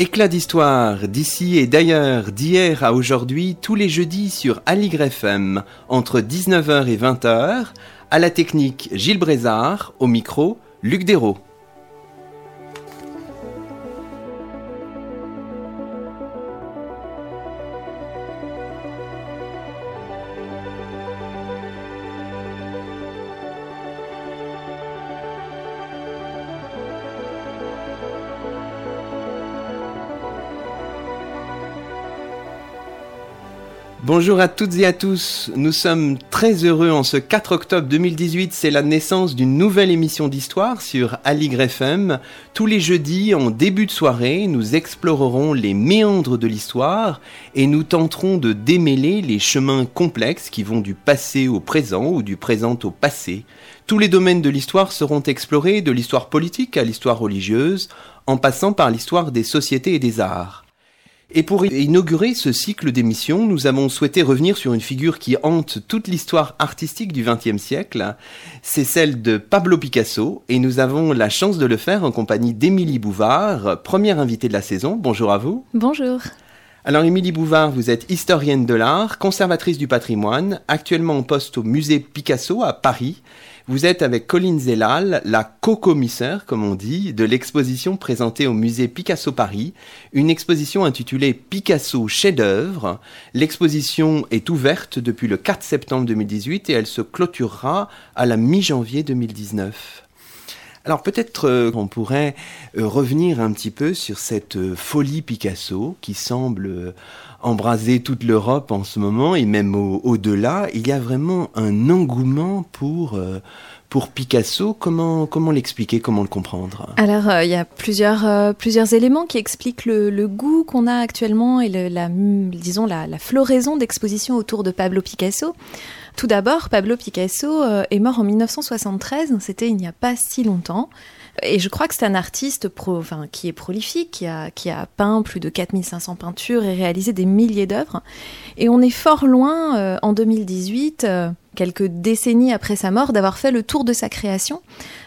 Éclat d'histoire d'ici et d'ailleurs, d'hier à aujourd'hui, tous les jeudis sur Aligre FM, entre 19h et 20h, à la technique Gilles Brézard, au micro Luc Dérault. Bonjour à toutes et à tous, nous sommes très heureux en ce 4 octobre 2018, c'est la naissance d'une nouvelle émission d'histoire sur Aligre FM. Tous les jeudis, en début de soirée, nous explorerons les méandres de l'histoire et nous tenterons de démêler les chemins complexes qui vont du passé au présent ou du présent au passé. Tous les domaines de l'histoire seront explorés, de l'histoire politique à l'histoire religieuse, en passant par l'histoire des sociétés et des arts. Et pour inaugurer ce cycle d'émissions, nous avons souhaité revenir sur une figure qui hante toute l'histoire artistique du XXe siècle. C'est celle de Pablo Picasso, et nous avons la chance de le faire en compagnie d'Émilie Bouvard, première invitée de la saison. Bonjour à vous. Bonjour. Alors Émilie Bouvard, vous êtes historienne de l'art, conservatrice du patrimoine, actuellement en poste au musée Picasso à Paris, vous êtes avec Colline Zellal, la co-commissaire, comme on dit, de l'exposition présentée au musée Picasso Paris, une exposition intitulée Picasso chef-d'œuvre. L'exposition est ouverte depuis le 4 septembre 2018 et elle se clôturera à la mi-janvier 2019. Alors peut-être euh, qu'on pourrait euh, revenir un petit peu sur cette euh, folie Picasso qui semble embraser toute l'Europe en ce moment et même au-delà. il y a vraiment un engouement pour pour Picasso, comment, comment l'expliquer, comment le comprendre? Alors, il y a plusieurs, plusieurs éléments qui expliquent le, goût qu'on a actuellement et la, disons, la, floraison d'expositions autour de Pablo Picasso. Tout d'abord, Pablo Picasso euh, est mort en 1973, c'était il n'y a pas si longtemps. Et je crois que c'est un artiste qui est prolifique, qui a, qui a peint plus de 4500 peintures et réalisé des milliers d'œuvres. Et on est fort loin, euh, en 2018, euh, quelques décennies après sa mort, d'avoir fait le tour de sa création.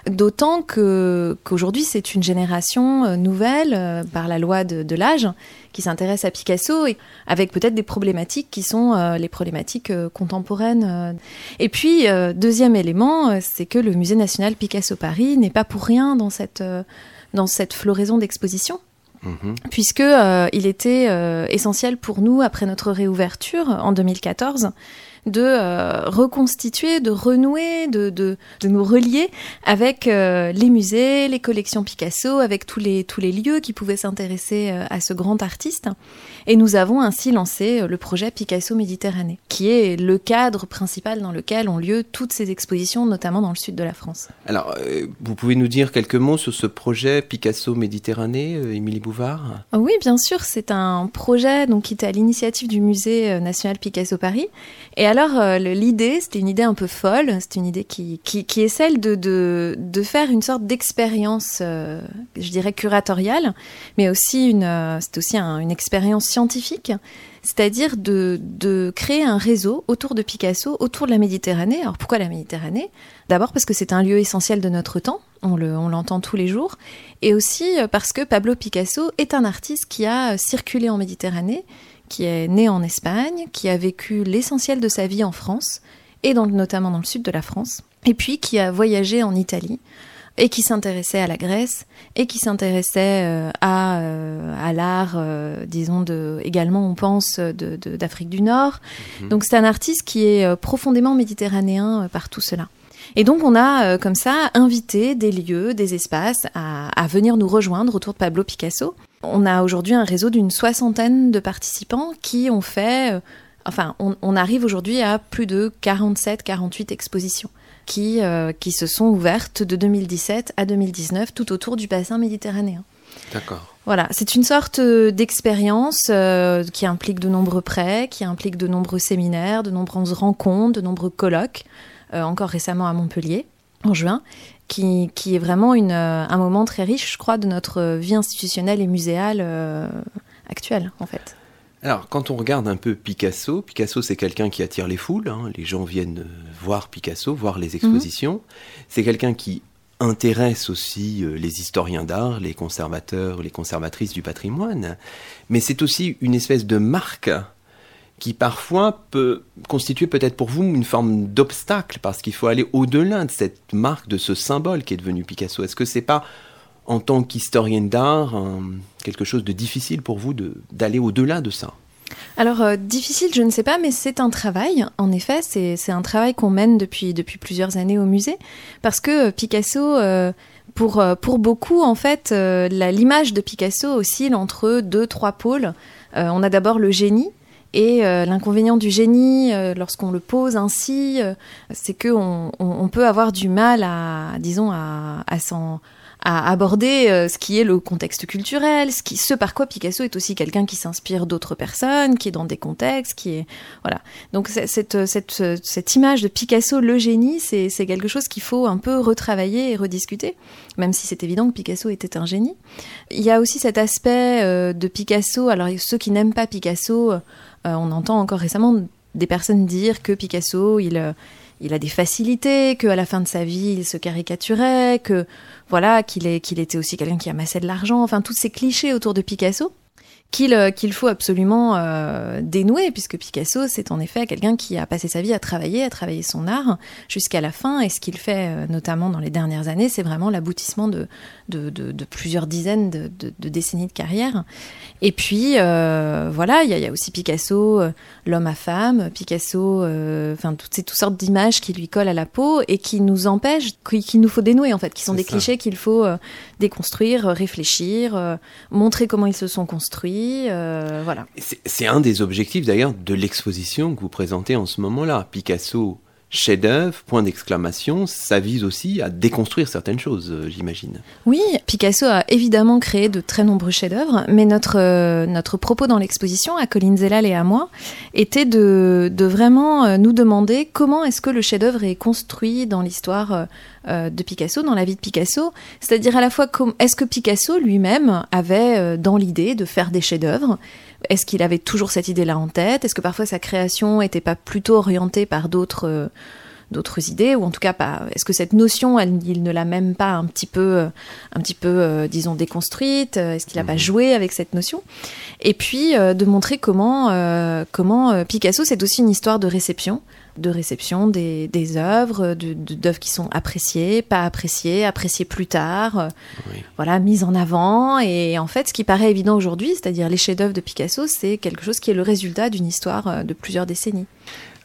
D'autant que qu'aujourd'hui, c'est une génération nouvelle, par la loi de l'âge, qui s'intéresse à Picasso, et avec peut-être des problématiques qui sont euh, les problématiques euh, contemporaines. Euh. Et puis, deuxième élément, c'est que le Musée national Picasso Paris n'est pas pour rien dans cette, dans cette floraison d'exposition. Mhm. puisque il était essentiel pour nous après notre réouverture en 2014 de euh, reconstituer, de renouer, de, de, de nous relier avec euh, les musées, les collections Picasso, avec tous les, tous les lieux qui pouvaient s'intéresser euh, à ce grand artiste. Et nous avons ainsi lancé le projet Picasso Méditerranée, qui est le cadre principal dans lequel ont lieu toutes ces expositions, notamment dans le sud de la France. Alors, vous pouvez nous dire quelques mots sur ce projet Picasso Méditerranée, Émilie Bouvard? Oui, bien sûr, c'est un projet donc, qui était à l'initiative du Musée national Picasso Paris. Et alors, euh, l'idée, c'était une idée un peu folle, c'est une idée qui, qui, est celle de, de, faire une sorte d'expérience, euh, je dirais, curatoriale, mais aussi une, euh, c'est aussi une expérience scientifique, c'est-à-dire de, de créer un réseau autour de Picasso, autour de la Méditerranée. Alors pourquoi la Méditerranée? D'abord parce que c'est un lieu essentiel de notre temps, on l'entend on tous les jours, et aussi parce que Pablo Picasso est un artiste qui a circulé en Méditerranée, qui est né en Espagne, qui a vécu l'essentiel de sa vie en France, et notamment dans le sud de la France, et puis qui a voyagé en Italie, et qui s'intéressait à la Grèce, et qui s'intéressait euh, à, euh, à l'art, euh, disons, de, également on pense d'Afrique du Nord. Mhm. Donc c'est un artiste qui est profondément méditerranéen par tout cela. Et donc on a comme ça invité des lieux, des espaces à, à venir nous rejoindre autour de Pablo Picasso. On a aujourd'hui un réseau d'une soixantaine de participants qui ont fait, euh, enfin, on, arrive aujourd'hui à plus de 47-48 expositions qui, euh, qui se sont ouvertes de 2017 à 2019 tout autour du bassin méditerranéen. D'accord. Voilà, c'est une sorte euh, d'expérience qui implique de nombreux prêts, qui implique de nombreux séminaires, de nombreuses rencontres, de nombreux colloques, encore récemment à Montpellier en juin, qui, est vraiment une, euh, un moment très riche, je crois, de notre vie institutionnelle et muséale euh, actuelle, en fait. Alors, quand on regarde un peu Picasso, Picasso c'est quelqu'un qui attire les foules, hein. les gens viennent voir Picasso, voir les expositions. Mhm. C'est quelqu'un qui intéresse aussi euh, les historiens d'art, les conservateurs, les conservatrices du patrimoine, mais c'est aussi une espèce de marque qui parfois peut constituer peut-être pour vous une forme d'obstacle parce qu'il faut aller au-delà de cette marque, de ce symbole qui est devenu Picasso. Est-ce que c'est pas en tant qu'historienne d'art quelque chose de difficile pour vous d'aller au-delà de ça? Alors, euh, difficile, je ne sais pas, mais c'est un travail. En effet, c'est un travail qu'on mène depuis, depuis plusieurs années au musée. Parce que euh, Picasso, euh, pour, pour beaucoup, en fait, l'image de Picasso oscille entre deux, trois pôles. on a d'abord le génie, et l'inconvénient du génie, lorsqu'on le pose ainsi, c'est qu'on on, peut avoir du mal à, disons, à, à à aborder euh, ce qui est le contexte culturel, ce, qui, ce par quoi Picasso est aussi quelqu'un qui s'inspire d'autres personnes, qui est dans des contextes, qui est voilà. Donc cette, cette, cette image de Picasso, le génie, c'est quelque chose qu'il faut un peu retravailler et rediscuter, même si c'est évident que Picasso était un génie. Il y a aussi cet aspect euh, de Picasso. Alors ceux qui n'aiment pas Picasso, euh, on entend encore récemment des personnes dire que Picasso, il il a des facilités, qu'à la fin de sa vie, il se caricaturait, que voilà, qu'il qu'il était aussi quelqu'un qui amassait de l'argent, enfin tous ces clichés autour de Picasso qu'il euh, qu'il faut absolument euh, dénouer, puisque Picasso, c'est en effet quelqu'un qui a passé sa vie à travailler, à travailler son art jusqu'à la fin, et ce qu'il fait euh, notamment dans les dernières années, c'est vraiment l'aboutissement de, de, de, plusieurs dizaines de, de, décennies de carrière. Et puis, voilà, il y, y, a aussi Picasso, l'homme à femme, Picasso, enfin, toutes ces toutes sortes d'images qui lui collent à la peau et qui nous empêchent, qu'il nous faut dénouer, en fait, qui sont des clichés qu'il faut déconstruire, réfléchir, montrer comment ils se sont construits, euh, voilà. C'est un des objectifs d'ailleurs de l'exposition que vous présentez en ce moment-là. Picasso, chef-d'œuvre, point d'exclamation, ça vise aussi à déconstruire certaines choses, euh, j'imagine. Oui, Picasso a évidemment créé de très nombreux chefs-d'œuvre, mais notre, euh, notre propos dans l'exposition, à Colin Zellal et à moi, était de, de vraiment nous demander comment est-ce que le chef-d'œuvre est construit dans l'histoire euh, de Picasso, dans la vie de Picasso. C'est-à-dire à la fois, est-ce que Picasso lui-même avait euh, dans l'idée de faire des chefs-d'œuvre Est-ce qu'il avait toujours cette idée-là en tête? Est-ce que parfois sa création n'était pas plutôt orientée par d'autres euh, d'autres idées? Ou en tout cas pas est-ce que cette notion il ne l'a même pas un petit peu un petit peu disons déconstruite? Est-ce qu'il n'a pas mhm. joué avec cette notion? Et puis de montrer comment comment Picasso c'est aussi une histoire de réception de réception des, des œuvres, d'œuvres qui sont appréciées, pas appréciées, appréciées plus tard, euh, voilà, mises en avant. Et en fait, ce qui paraît évident aujourd'hui, c'est-à-dire les chefs-d'œuvre de Picasso, c'est quelque chose qui est le résultat d'une histoire euh, de plusieurs décennies.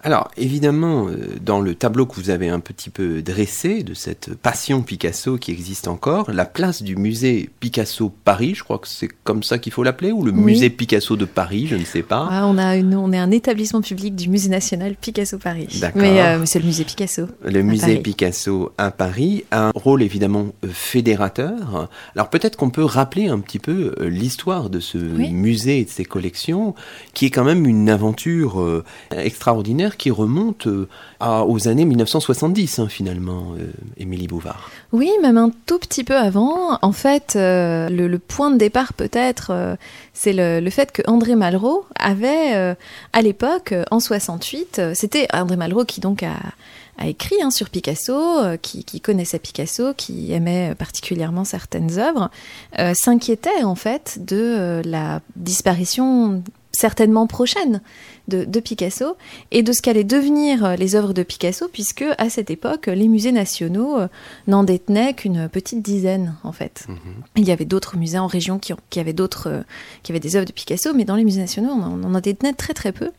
Alors, évidemment, euh, dans le tableau que vous avez un petit peu dressé de cette passion Picasso qui existe encore, la place du musée Picasso Paris, je crois que c'est comme ça qu'il faut l'appeler, ou le musée Picasso de Paris, je ne sais pas. Ah, on, a on est un établissement public du musée national Picasso Paris. D'accord. Mais, euh, c'est le musée Picasso. Le musée Picasso à Paris a un rôle évidemment euh, fédérateur. Alors peut-être qu'on peut rappeler un petit peu l'histoire de ce musée et de ses collections, qui est quand même une aventure extraordinaire qui remonte euh, aux années 1970, hein, finalement, euh, Émilie Bouvard. Oui, même un tout petit peu avant. En fait, euh, le, point de départ, peut-être, c'est le, fait que André Malraux avait, à l'époque, en 68, c'était André Malraux qui donc a écrit hein, sur Picasso, qui, connaissait Picasso, qui aimait particulièrement certaines œuvres, s'inquiétait en fait de la disparition certainement prochaine de, Picasso et de ce qu'allaient devenir euh, les œuvres de Picasso, puisque à cette époque, les musées nationaux euh, n'en détenaient qu'une petite dizaine, en fait. Mhm. Il y avait d'autres musées en région qui, qui avaient d'autres, euh, qui avaient des œuvres de Picasso, mais dans les musées nationaux, on en, détenait très très peu,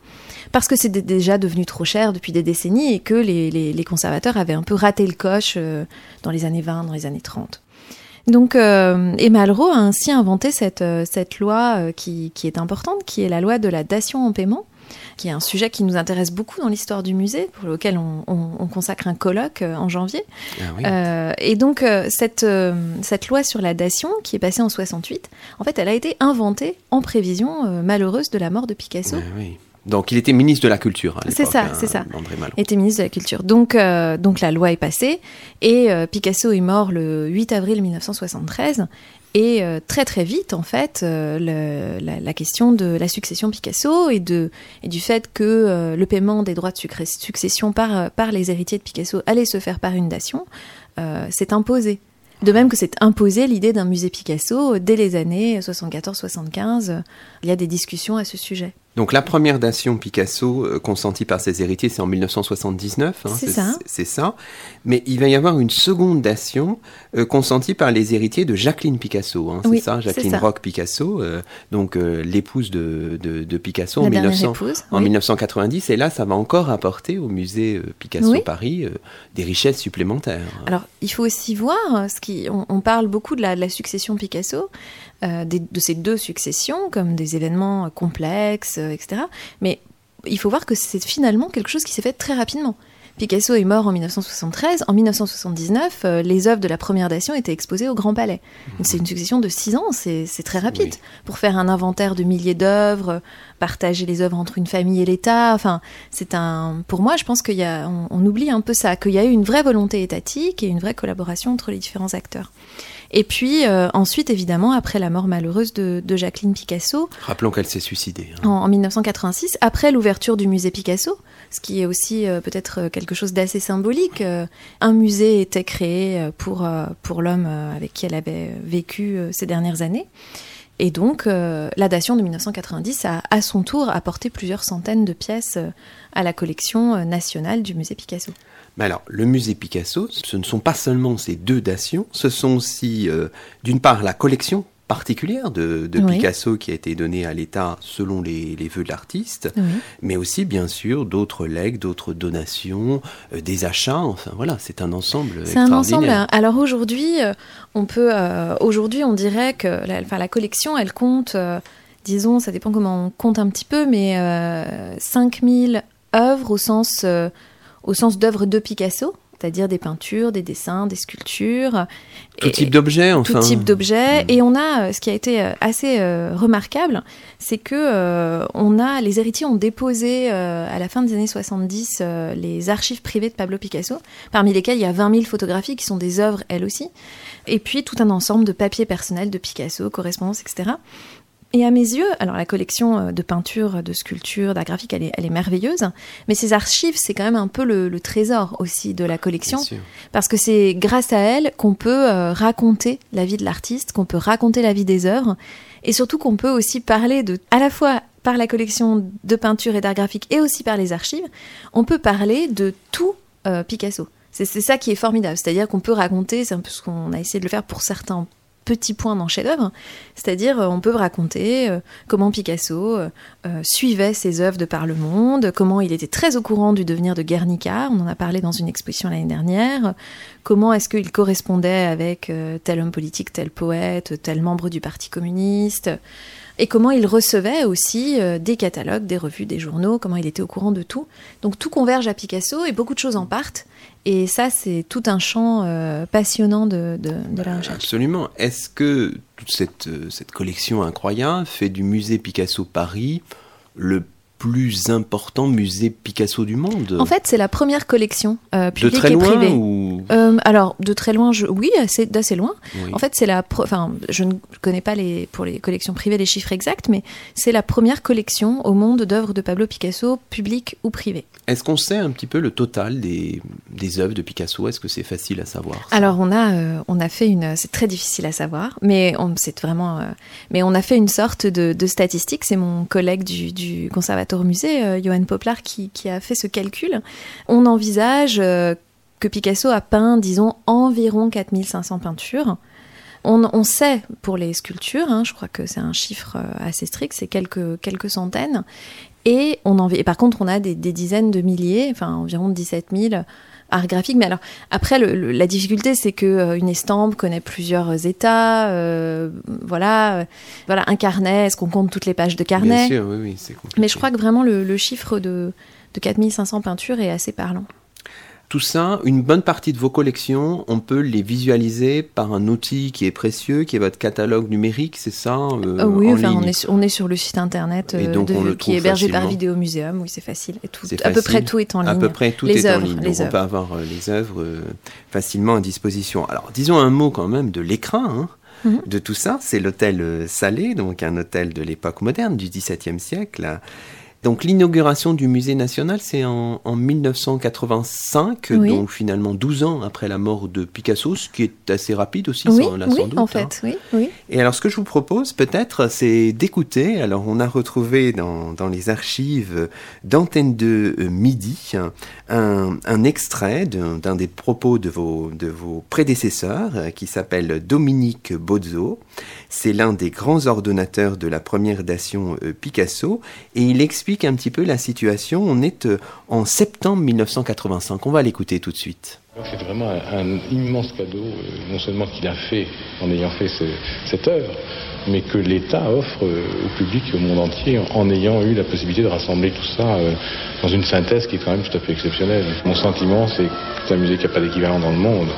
parce que c'était déjà devenu trop cher depuis des décennies et que les, conservateurs avaient un peu raté le coche dans les années 20, dans les années 30. Donc, euh, et Malraux a ainsi inventé cette, cette loi qui, qui, est importante, qui est la loi de la dation en paiement, qui est un sujet qui nous intéresse beaucoup dans l'histoire du musée, pour lequel on, consacre un colloque euh, en janvier. Ah euh, et donc, euh, cette, cette loi sur la dation, qui est passée en 68, en fait, elle a été inventée en prévision malheureuse de la mort de Picasso. Ah donc il était ministre de la Culture. C'est ça, hein, c'est ça. Il était ministre de la Culture. Donc, donc la loi est passée et Picasso est mort le 8 avril 1973 et euh, très très vite, en fait, euh, la, question de la succession Picasso et, de, et du fait que euh, le paiement des droits de succession par, par les héritiers de Picasso allait se faire par une dation s'est imposé De même que c'est imposé l'idée d'un musée Picasso dès les années 74-75. Il y a des discussions à ce sujet. Donc la première dation Picasso euh, consentie par ses héritiers, c'est en 1979. Hein, c'est ça. C'est ça. Mais il va y avoir une seconde dation euh, consentie par les héritiers de Jacqueline Picasso. Hein, c'est ça, Jacqueline Roch Picasso, euh, donc l'épouse de, de, Picasso en, 1900, épouse, en 1990. Et là, ça va encore apporter au musée Picasso Paris des richesses supplémentaires. Alors il faut aussi voir, ce qui, on, parle beaucoup de la, de la succession Picasso. Euh, de ces deux successions comme des événements complexes, euh, etc. Mais il faut voir que c'est finalement quelque chose qui s'est fait très rapidement. Picasso est mort en 1973. En 1979, euh, les œuvres de la première dation étaient exposées au Grand Palais. C'est une succession de six ans, c'est très rapide. Pour faire un inventaire de milliers d'œuvres, partager les œuvres entre une famille et l'État, enfin, c'est un. Pour moi, je pense a, on oublie un peu ça, qu'il y a eu une vraie volonté étatique et une vraie collaboration entre les différents acteurs. Et puis euh, ensuite, évidemment, après la mort malheureuse de, Jacqueline Picasso. Rappelons qu'elle s'est suicidée. Hein. En, 1986, après l'ouverture du musée Picasso, ce qui est aussi euh, peut-être euh, quelque chose d'assez symbolique. un musée était créé pour, pour l'homme avec qui elle avait vécu ces dernières années. Et donc, la dation de 1990 a à son tour apporté plusieurs centaines de pièces à la collection nationale du musée Picasso. Mais alors, le musée Picasso, ce ne sont pas seulement ces deux dations, ce sont aussi, euh, d'une part, la collection particulière de, Picasso qui a été donnée à l'État selon les, vœux de l'artiste, mais aussi bien sûr d'autres legs, d'autres donations, euh, des achats. Enfin voilà, c'est un ensemble. C'est un ensemble. Hein. Alors aujourd'hui, euh, on peut, aujourd'hui, on dirait que la, enfin, la collection, elle compte, disons, ça dépend comment on compte un petit peu, mais 5000 œuvres au sens au sens d'œuvres de Picasso, c'est-à-dire des peintures, des dessins, des sculptures. Tout type d'objets, enfin. Tout type d'objets. Mm. Et on a, euh, ce qui a été euh, assez euh, remarquable, c'est que on a, les héritiers ont déposé à la fin des années 70 les archives privées de Pablo Picasso, parmi lesquelles il y a 20 000 photographies qui sont des œuvres, elles aussi, et puis tout un ensemble de papiers personnels de Picasso, correspondances, etc. Et à mes yeux, alors la collection euh, de peintures, de sculptures, d'art graphique, elle est, merveilleuse, mais ces archives, c'est quand même un peu le, trésor aussi de la collection, parce que c'est grâce à elles qu'on peut euh, raconter la vie de l'artiste, qu'on peut raconter la vie des œuvres, et surtout qu'on peut aussi parler de, à la fois par la collection de peintures et d'art graphique, et aussi par les archives, on peut parler de tout euh, Picasso. C'est ça qui est formidable, c'est-à-dire qu'on peut raconter, c'est un peu ce qu'on a essayé de le faire pour certains petit point dans chef-d'œuvre, c'est-à-dire euh, on peut raconter euh, comment Picasso euh, suivait ses œuvres de par le monde, comment il était très au courant du devenir de Guernica, on en a parlé dans une exposition l'année dernière, comment est-ce qu'il correspondait avec tel homme politique, tel poète, tel membre du Parti communiste, et comment il recevait aussi des catalogues, des revues, des journaux, comment il était au courant de tout. Donc tout converge à Picasso et beaucoup de choses en partent. Et ça, c'est tout un champ euh, passionnant de, la recherche. Absolument. Est-ce que toute cette, euh, cette collection incroyable fait du musée Picasso Paris le plus important musée Picasso du monde En fait, c'est la première collection euh, publique de très loin, et privée. Ou... Euh, alors, de très loin, je... oui, d'assez loin. En fait, c'est la. Enfin, je ne connais pas les, pour les collections privées les chiffres exacts, mais c'est la première collection au monde d'œuvres de Pablo Picasso, publiques ou privées. Est-ce qu'on sait un petit peu le total des, des œuvres de Picasso? Est-ce que c'est facile à savoir Alors, on a, euh, on a fait une. C'est très difficile à savoir, mais on, c'est vraiment. Mais on a fait une sorte de, de statistique. C'est mon collègue du, du conservatoire au musée, euh, Johan Poplar, qui, a fait ce calcul. On envisage euh, que Picasso a peint, disons, environ 4500 peintures. On, sait pour les sculptures, hein, je crois que c'est un chiffre euh, assez strict, c'est quelques, quelques centaines. Et, on en, par contre, on a des, dizaines de milliers, enfin environ 17 000 art graphique. Mais alors, après, la difficulté, c'est que euh, une estampe connaît plusieurs états. Euh, voilà, euh, voilà, un carnet. Est-ce qu'on compte toutes les pages de carnet? Bien sûr, oui, oui, c'est Mais je crois que vraiment le, chiffre de, de 4500 peintures est assez parlant. Tout ça, une bonne partie de vos collections, on peut les visualiser par un outil qui est précieux, qui est votre catalogue numérique, c'est ça euh, Oui, enfin, on, est, on est sur le site internet euh, qui est hébergé par Vidéo Muséum, oui, c'est facile. Et tout, à peu près tout est en ligne. À peu près tout est en ligne, donc on peut avoir euh, les œuvres facilement à disposition. Alors, disons un mot quand même de l'écran. Hein, mhm. de tout ça. C'est l'hôtel Salé, donc un hôtel de l'époque moderne, du XVIIe siècle, Donc l'inauguration du musée national, c'est en, 1985, donc finalement 12 ans après la mort de Picasso, ce qui est assez rapide aussi, oui, sans, oui, doute. en fait, oui, oui. Et alors ce que je vous propose peut-être, c'est d'écouter, alors on a retrouvé dans, les archives d'Antenne de euh, Midi un, un extrait d'un des propos de vos, de vos prédécesseurs euh, qui s'appelle Dominique Bozzo. C'est l'un des grands ordonnateurs de la première dation euh, Picasso et il explique un petit peu la situation. On est euh, en septembre 1985. On va l'écouter tout de suite. C'est vraiment un, immense cadeau, euh, non seulement qu'il a fait en ayant fait cette œuvre, mais que l'État offre au public au monde entier en ayant eu la possibilité de rassembler tout ça dans une synthèse qui est quand même tout à fait exceptionnelle. Mon sentiment, c'est que c'est un musée qui n'a pas d'équivalent dans le monde,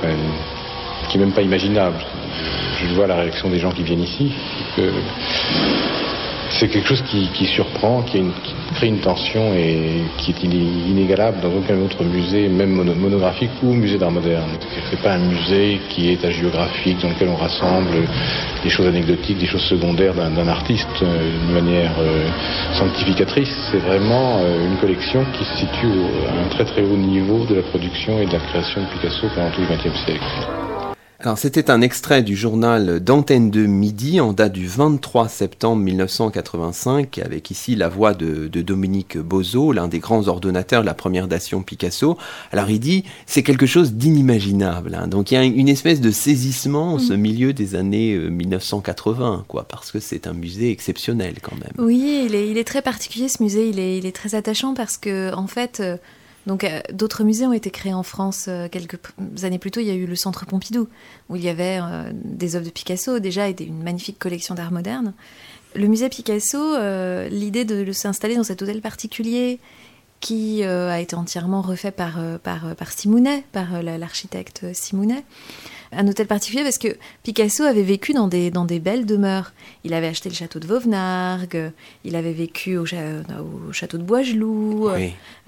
qui n'est même pas imaginable je vois la réaction des gens qui viennent ici. C'est quelque chose qui, surprend, qui, crée une tension et qui est inégalable dans aucun autre musée, même monographique ou musée d'art moderne. C'est pas un musée qui est géographique dans lequel on rassemble des choses anecdotiques, des choses secondaires d'un artiste euh, d'une manière euh, sanctificatrice. C'est vraiment euh, une collection qui se situe à un très très haut niveau de la production et de la création de Picasso pendant tout le XXe siècle. Alors c'était un extrait du journal d'Antenne de Midi en date du 23 septembre 1985 avec ici la voix de, Dominique Bozo, l'un des grands ordonnateurs de la première dation Picasso. Alors il dit c'est quelque chose d'inimaginable. Hein. Donc il y a une espèce de saisissement en ce mm. milieu des années 1980 euh, quoi parce que c'est un musée exceptionnel quand même. Oui, il est, très particulier ce musée, il est, il est très attachant parce que en fait euh, donc euh, d'autres musées ont été créés en France euh, quelques années plus tôt. Il y a eu le Centre Pompidou, où il y avait euh, des œuvres de Picasso déjà et une magnifique collection d'art moderne. Le musée Picasso, l'idée de s'installer dans cet hôtel particulier qui a été entièrement refait par, par, par Simounet, par l'architecte Simounet, un hôtel particulier parce que Picasso avait vécu dans des, dans des belles demeures. Il avait acheté le château de Vauvenargues, il avait vécu au, au château de Boisgelou,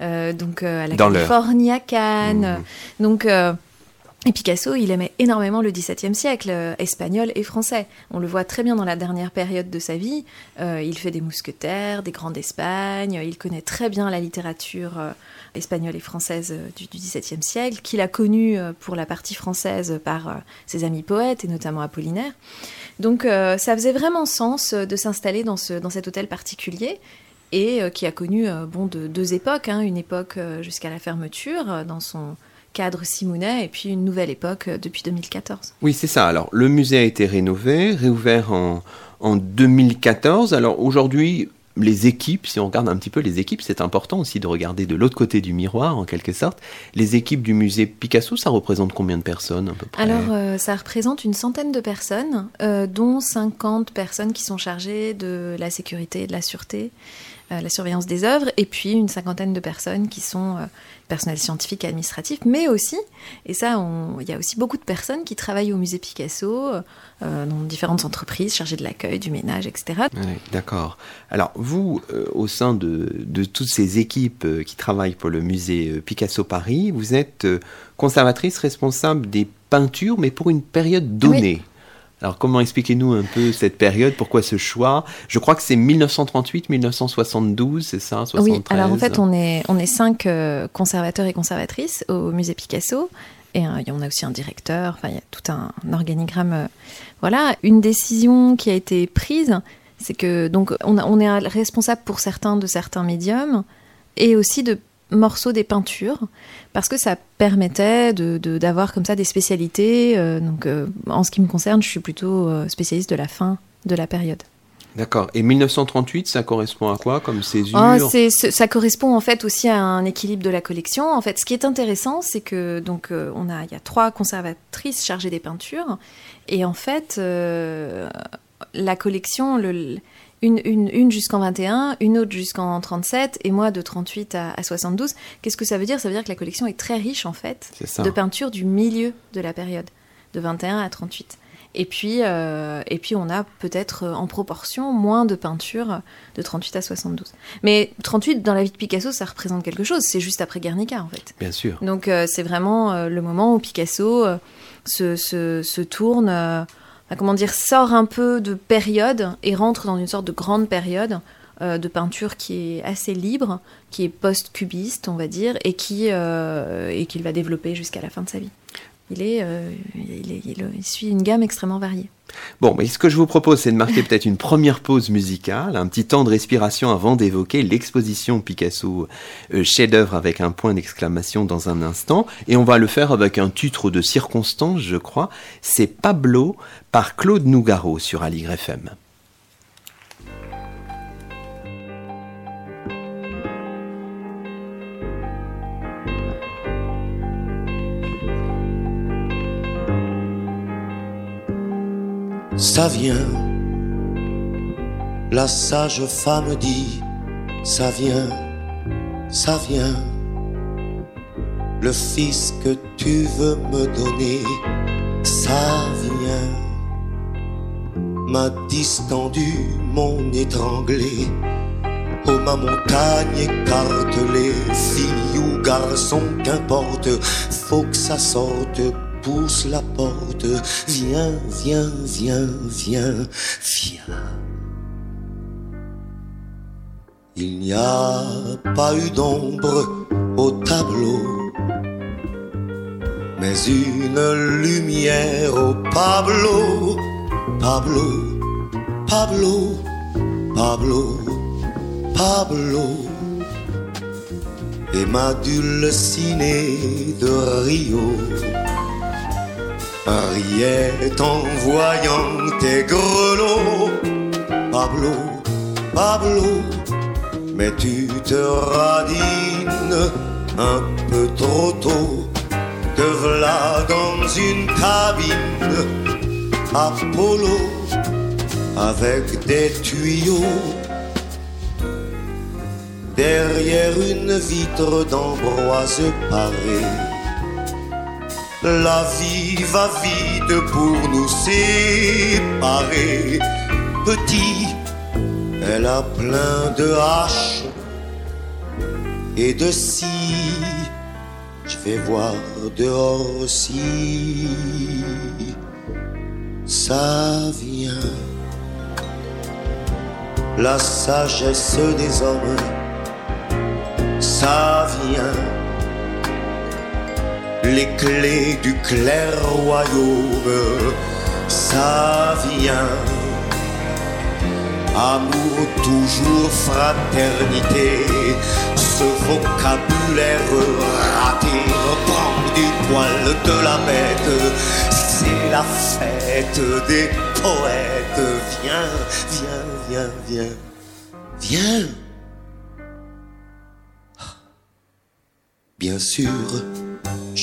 euh, donc euh, à la Californie, à Cannes. Mmh. Donc. Euh, et Picasso, il aimait énormément le XVIIe siècle, espagnol et français. On le voit très bien dans la dernière période de sa vie. il fait des mousquetaires, des grands d'Espagne. Il connaît très bien la littérature espagnole et française euh, du, XVIIe siècle, qu'il a connue euh, pour la partie française par euh, ses amis poètes et notamment Apollinaire. Donc ça faisait vraiment sens de s'installer dans, ce, dans cet hôtel particulier et qui a connu bon, de, deux époques, hein. une époque jusqu'à la fermeture dans son cadre Simounet et puis une nouvelle époque depuis 2014. Oui, c'est ça. Alors le musée a été rénové, réouvert en, en 2014. Alors aujourd'hui, les équipes, si on regarde un petit peu les équipes, c'est important aussi de regarder de l'autre côté du miroir, en quelque sorte. Les équipes du musée Picasso, ça représente combien de personnes à peu près? Alors, euh, ça représente une centaine de personnes, euh, dont 50 personnes qui sont chargées de la sécurité et de la sûreté, euh, la surveillance des œuvres, et puis une cinquantaine de personnes qui sont personnel scientifique et administratif, mais aussi, et ça, il y a aussi beaucoup de personnes qui travaillent au musée Picasso, euh, dans différentes entreprises chargées de l'accueil, du ménage, etc. D'accord. Alors, vous, euh, au sein de, toutes ces équipes euh, qui travaillent pour le musée Picasso Paris, vous êtes conservatrice responsable des peintures, mais pour une période donnée. Alors comment expliquez-nous un peu cette période? Pourquoi ce choix? Je crois que c'est 1938-1972, c'est ça? 73. Oui, alors en fait on est, on est cinq euh, conservateurs et conservatrices au musée Picasso. Et euh, on a aussi un directeur, enfin il y a tout un, organigramme. Euh, voilà, une décision qui a été prise, c'est que donc on, on est responsable pour certains de certains médiums et aussi de morceaux des peintures parce que ça permettait d'avoir de, comme ça des spécialités. Euh, donc, euh, en ce qui me concerne, je suis plutôt euh, spécialiste de la fin de la période. D'accord. Et 1938, ça correspond à quoi comme césure? Oh, Ça correspond en fait aussi à un équilibre de la collection. En fait, ce qui est intéressant, c'est que donc on a il y a trois conservatrices chargées des peintures, et en fait la collection, le, une, une, jusqu'en 21, une autre jusqu'en 37, et moi de 38 à, 72. Qu'est-ce que ça veut dire? Ça veut dire que la collection est très riche, en fait, de peintures du milieu de la période, de 21 à 38. Et puis, euh, et puis on a peut-être euh, en proportion moins de peintures de 38 à 72. Mais 38, dans la vie de Picasso, ça représente quelque chose. C'est juste après Guernica, en fait. Bien sûr. Donc euh, c'est vraiment le moment où Picasso se, se, se, tourne comment dire, sort un peu de période et rentre dans une sorte de grande période de peinture qui est assez libre, qui est post-cubiste, on va dire, et qui et qu'il va développer jusqu'à la fin de sa vie. Il, est, il suit une gamme extrêmement variée. Bon, mais ce que je vous propose, c'est de marquer peut-être une première pause musicale, un petit temps de respiration avant d'évoquer l'exposition Picasso euh, chef-d'œuvre avec un point d'exclamation dans un instant. Et on va le faire avec un titre de circonstance, je crois. C'est Pablo par Claude Nougaro sur Aligre FM. Ça vient. La sage femme dit, ça vient, ça vient. Le fils que tu veux me donner, ça vient. M'a distendu mon étranglé. Oh ma montagne écartelée, fille ou garçon, qu'importe, faut que ça sorte pousse la porte. Viens, viens, viens, viens, viens. Il n'y a pas eu d'ombre au tableau, mais une lumière au Pablo, Pablo, Pablo, Pablo, Pablo. Et ma dulcinée de Rio riait en voyant tes grelots. Pablo, Pablo, mais tu te radines un peu trop tôt. Te voilà dans une cabine, Apollo, avec des tuyaux. Derrière une vitre d'ambroise parée la vie va vite pour nous séparer. Petit, elle a plein de haches et de scie. Je vais voir dehors si ça vient. La sagesse des hommes, ça vient les clés du clair royaume, ça vient. Amour, toujours fraternité, ce vocabulaire raté reprend du poil de la bête, c'est la fête des poètes. Viens, viens, viens, viens, viens. Bien sûr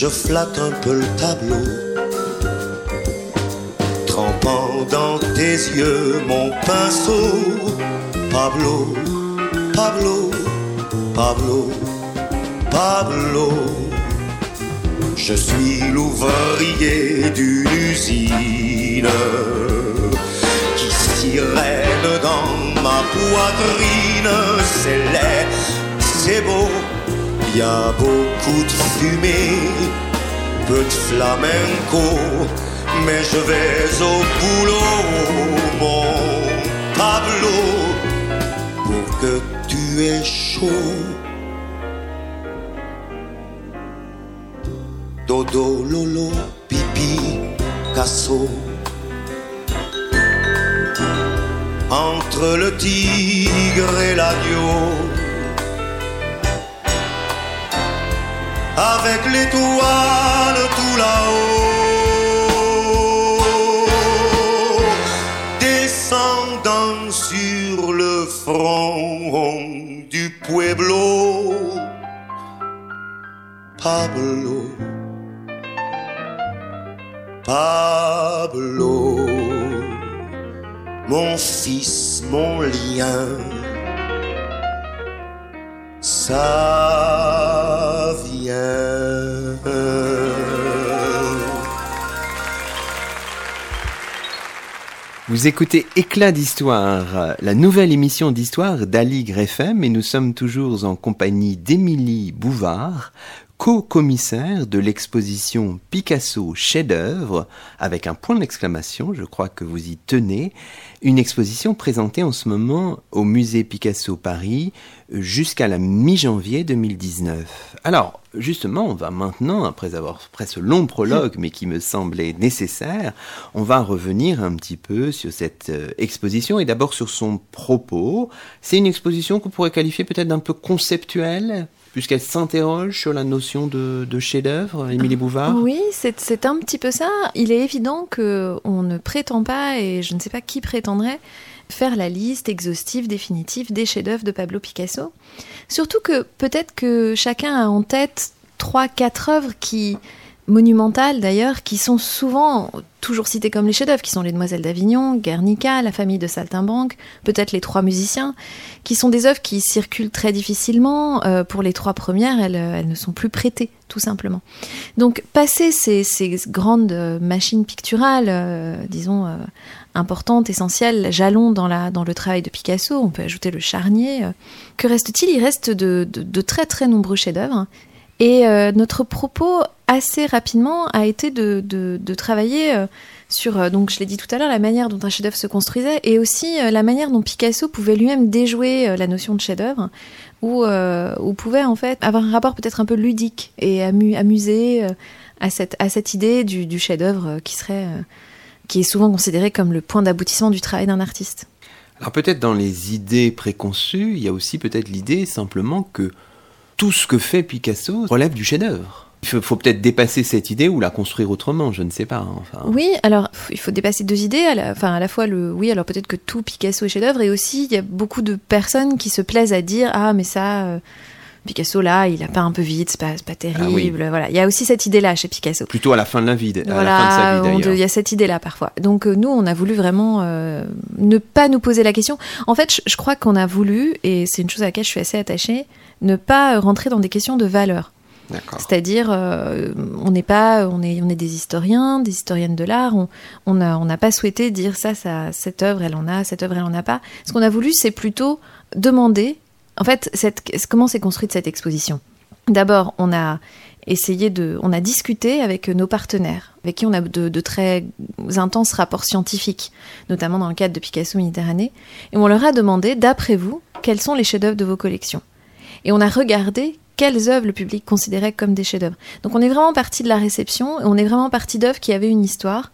je flatte un peu le tableau, trempant dans tes yeux mon pinceau. Pablo, Pablo, Pablo, Pablo. Je suis l'ouvrier d'une usine qui sirène dans ma poitrine. C'est laid, c'est beau il y a beaucoup de fumée, peu de flamenco, mais je vais au boulot, mon Pablo, pour que tu aies chaud. Dodo, lolo, pipi, casso. Entre le tigre et l'agneau avec l'étoile tout là-haut, descendant sur le front du pueblo. Pablo, Pablo, mon fils, mon lien, vous écoutez Éclat d'histoire, la nouvelle émission d'histoire d'Ali FM et nous sommes toujours en compagnie d'Émilie Bouvard, co-commissaire de l'exposition Picasso chef-d'œuvre, avec un point d'exclamation, je crois que vous y tenez, une exposition présentée en ce moment au musée Picasso Paris jusqu'à la mi-janvier 2019. Alors, justement, on va maintenant, après avoir fait ce long prologue, mais qui me semblait nécessaire, on va revenir un petit peu sur cette euh, exposition et d'abord sur son propos. C'est une exposition qu'on pourrait qualifier peut-être d'un peu conceptuelle, puisqu'elle s'interroge sur la notion de, chef-d'œuvre, Émilie Bouvard Oui, c'est un petit peu ça. Il est évident qu'on ne prétend pas, et je ne sais pas qui prétendrait, faire la liste exhaustive, définitive des chefs-d'œuvre de Pablo Picasso. Surtout que peut-être que chacun a en tête trois, quatre œuvres qui monumentales d'ailleurs, qui sont souvent toujours citées comme les chefs-d'œuvre, qui sont les Demoiselles d'Avignon, Guernica, La famille de Saltimbanque, peut-être les Trois musiciens, qui sont des œuvres qui circulent très difficilement. Euh, pour les trois premières, elles, ne sont plus prêtées, tout simplement. Donc, passer ces, grandes machines picturales, euh, disons, euh, importantes, essentielles, jalons dans, le travail de Picasso, on peut ajouter le charnier. que reste-t-il? Il reste de, de, très très nombreux chefs-d'œuvre. Et notre propos assez rapidement a été de, travailler euh, sur, euh, donc je l'ai dit tout à l'heure, la manière dont un chef-d'œuvre se construisait et aussi euh, la manière dont Picasso pouvait lui-même déjouer la notion de chef-d'œuvre ou, ou pouvait en fait avoir un rapport peut-être un peu ludique et amusé à, cette, à cette idée du, du chef-d'œuvre qui serait qui est souvent considéré comme le point d'aboutissement du travail d'un artiste. Alors peut-être dans les idées préconçues, il y a aussi peut-être l'idée simplement que tout ce que fait Picasso relève du chef-d'œuvre. Il faut, peut-être dépasser cette idée ou la construire autrement, je ne sais pas. Hein, enfin. Oui, alors il faut dépasser deux idées. À la, enfin, à la fois le, oui, alors peut-être que tout Picasso est chef-d'œuvre, et aussi il y a beaucoup de personnes qui se plaisent à dire ah mais ça. Euh, Picasso là, il a pas un peu vite, c'est pas, pas terrible. Ah voilà, il y a aussi cette idée-là chez Picasso. Plutôt à la fin de la vie, à voilà, la fin de sa vie Il y a cette idée-là parfois. Donc euh, nous, on a voulu vraiment euh, ne pas nous poser la question. En fait, je, je crois qu'on a voulu, et c'est une chose à laquelle je suis assez attachée, ne pas rentrer dans des questions de valeur. C'est-à-dire, euh, on n'est pas, on est, on est des historiens, des historiennes de l'art. On n'a on pas souhaité dire ça, ça, cette œuvre, elle en a, cette œuvre, elle en a pas. Ce qu'on a voulu, c'est plutôt demander, en fait, comment s'est construite cette exposition? D'abord, on a essayé de, on a discuté avec nos partenaires, avec qui on a de, de, très intenses rapports scientifiques, notamment dans le cadre de Picasso Méditerranée, et on leur a demandé, d'après vous, quels sont les chefs-d'œuvre de vos collections? Et on a regardé quelles œuvres le public considérait comme des chefs-d'œuvre. Donc on est vraiment parti de la réception, on est vraiment parti d'œuvres qui avaient une histoire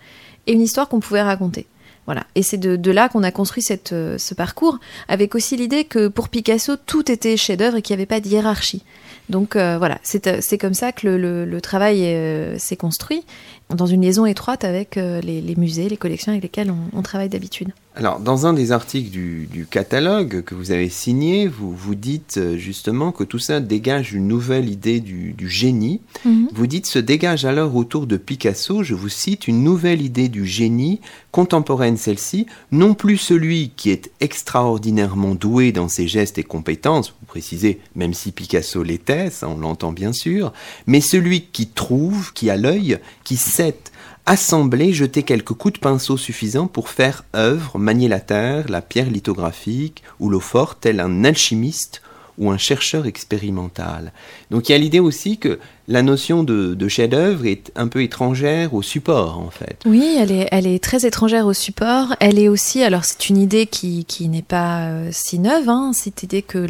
et une histoire qu'on pouvait raconter. Voilà. Et c'est de, là qu'on a construit euh, ce parcours, avec aussi l'idée que pour Picasso, tout était chef-d'œuvre et qu'il n'y avait pas de hiérarchie. Donc euh, voilà, euh, c'est comme ça que le, travail s'est construit, dans une liaison étroite avec les, musées, les collections avec lesquelles on travaille d'habitude. Alors, dans un des articles du, catalogue que vous avez signé, vous vous dites euh, justement que tout ça dégage une nouvelle idée du, génie. Mhm. Vous dites se dégage alors autour de Picasso, je vous cite, une nouvelle idée du génie, contemporaine celle-ci, non plus celui qui est extraordinairement doué dans ses gestes et compétences, vous précisez, même si Picasso l'était, ça on l'entend bien sûr, mais celui qui trouve, qui a l'œil, qui sait assembler, jeter quelques coups de pinceau suffisants pour faire œuvre, manier la terre, la pierre lithographique ou l'eau forte, tel un alchimiste ou un chercheur expérimental. Donc il y a l'idée aussi que la notion de, chef-d'œuvre est un peu étrangère au support, en fait. Oui, elle est, très étrangère au support. Elle est aussi, alors c'est une idée qui, n'est pas euh, si neuve, hein, cette idée que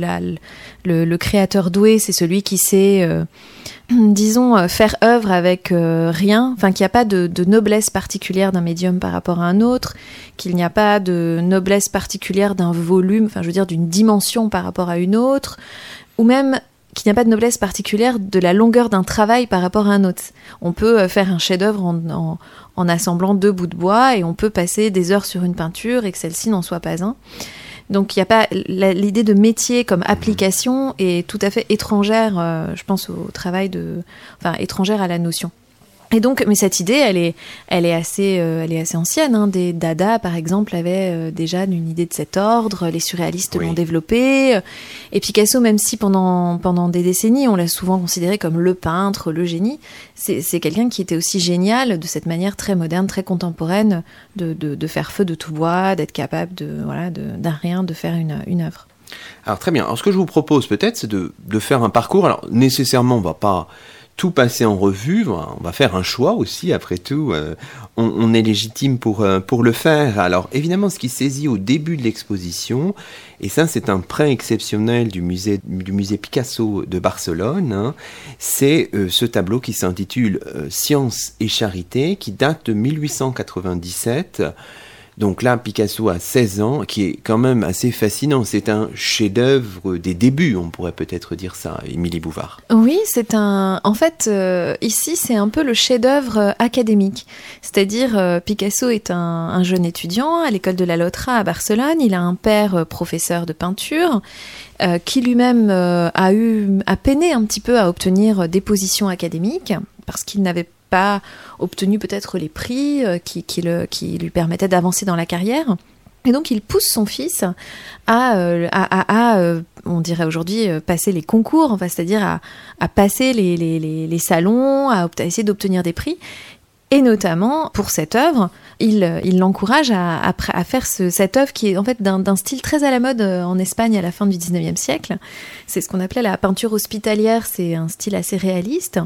le, créateur doué, c'est celui qui sait, euh, disons, euh, faire œuvre avec rien, enfin qu'il n'y a pas de, de noblesse particulière d'un médium par rapport à un autre, qu'il n'y a pas de noblesse particulière d'un volume, enfin je veux dire d'une dimension par rapport à une autre, ou même qu'il n'y a pas de noblesse particulière de la longueur d'un travail par rapport à un autre. On peut euh, faire un chef-d'œuvre en, assemblant deux bouts de bois et on peut passer des heures sur une peinture et que celle-ci n'en soit pas un. Donc il n'y a pas l'idée de métier comme application est tout à fait étrangère, euh, je pense au travail de, enfin étrangère à la notion. Et donc, mais cette idée, elle est, elle est assez, euh, elle est assez ancienne. Hein. Des Dada, par exemple, avaient euh, déjà une idée de cet ordre. Les surréalistes l'ont développé. Et Picasso, même si pendant pendant des décennies, on l'a souvent considéré comme le peintre, le génie, c'est quelqu'un qui était aussi génial de cette manière très moderne, très contemporaine de, de, de faire feu de tout bois, d'être capable de voilà d'un rien de faire une, une œuvre. Alors très bien. Alors ce que je vous propose peut-être, c'est de, de faire un parcours. Alors nécessairement, on va pas tout passer en revue. On va faire un choix aussi, après tout. Euh, on, est légitime pour, euh, pour le faire. Alors, évidemment, ce qui saisit au début de l'exposition, et ça, c'est un prêt exceptionnel du musée, du musée Picasso de Barcelone, hein, c'est euh, ce tableau qui s'intitule Science et charité, qui date de 1897. Donc là, Picasso a 16 ans, qui est quand même assez fascinant. C'est un chef-d'œuvre des débuts, on pourrait peut-être dire ça, Émilie Bouvard. Oui, c'est un. En fait, euh, ici, c'est un peu le chef-d'œuvre euh, académique. C'est-à-dire, euh, Picasso est un, jeune étudiant à l'école de la Lotra à Barcelone. Il a un père professeur de peinture. qui lui-même a eu a peiné un petit peu à obtenir des positions académiques parce qu'il n'avait obtenu peut-être les prix euh, qui, lui permettaient d'avancer dans la carrière. Et donc il pousse son fils à, euh, à, euh, on dirait aujourd'hui, passer les concours, c'est-à-dire à, passer les, salons, à, essayer d'obtenir des prix. Et notamment, pour cette œuvre, il l'encourage à, à, faire cette œuvre qui est en fait d'un style très à la mode en Espagne à la fin du 19e siècle. C'est ce qu'on appelait la peinture hospitalière, c'est un style assez réaliste.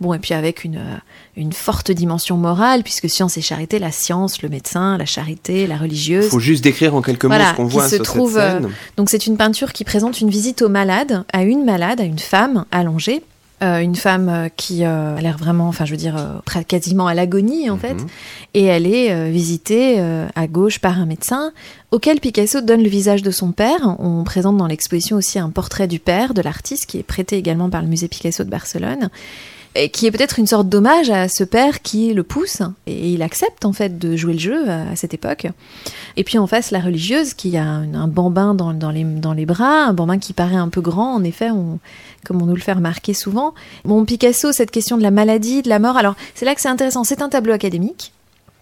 Bon, et puis avec une, euh, une forte dimension morale, puisque science et charité, la science, le médecin, la charité, la religieuse. Il faut juste décrire en quelques mots ce qu'on voit se sur trouve, cette scène. Euh, donc c'est une peinture qui présente une visite aux malades, à une malade, à une femme allongée. Euh, une femme qui a l'air vraiment, enfin je veux dire, quasiment à l'agonie en fait, mhm. et elle est visitée à gauche par un médecin auquel Picasso donne le visage de son père. On présente dans l'exposition aussi un portrait du père de l'artiste qui est prêté également par le musée Picasso de Barcelone qui est peut-être une sorte d'hommage à ce père qui le pousse et il accepte en fait de jouer le jeu à cette époque. Et puis en face la religieuse qui a un, bambin dans, les, dans les bras, un bambin qui paraît un peu grand en effet, comme on nous le fait remarquer souvent. Bon Picasso, cette question de la maladie, de la mort, alors c'est là que c'est intéressant, c'est un tableau académique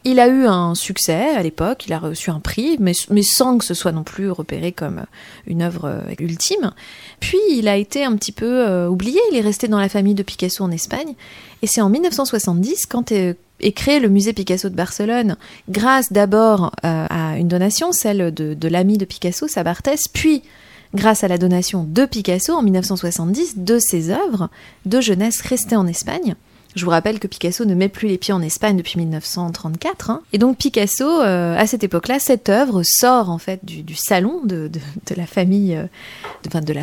il a eu un succès à l'époque, il a reçu un prix, mais, sans que ce soit non plus repéré comme une œuvre euh, ultime. Puis il a été un petit peu euh, oublié, il est resté dans la famille de Picasso en Espagne. Et c'est en 1970, quand est, créé le musée Picasso de Barcelone, grâce d'abord euh, à une donation, celle de, de l'ami de Picasso, Sabartès, puis grâce à la donation de Picasso en 1970 de ses œuvres de jeunesse restées en Espagne. Je vous rappelle que Picasso ne met plus les pieds en Espagne depuis 1934. Hein. Et donc Picasso, euh, à cette époque-là, cette œuvre sort en fait du, salon euh, de la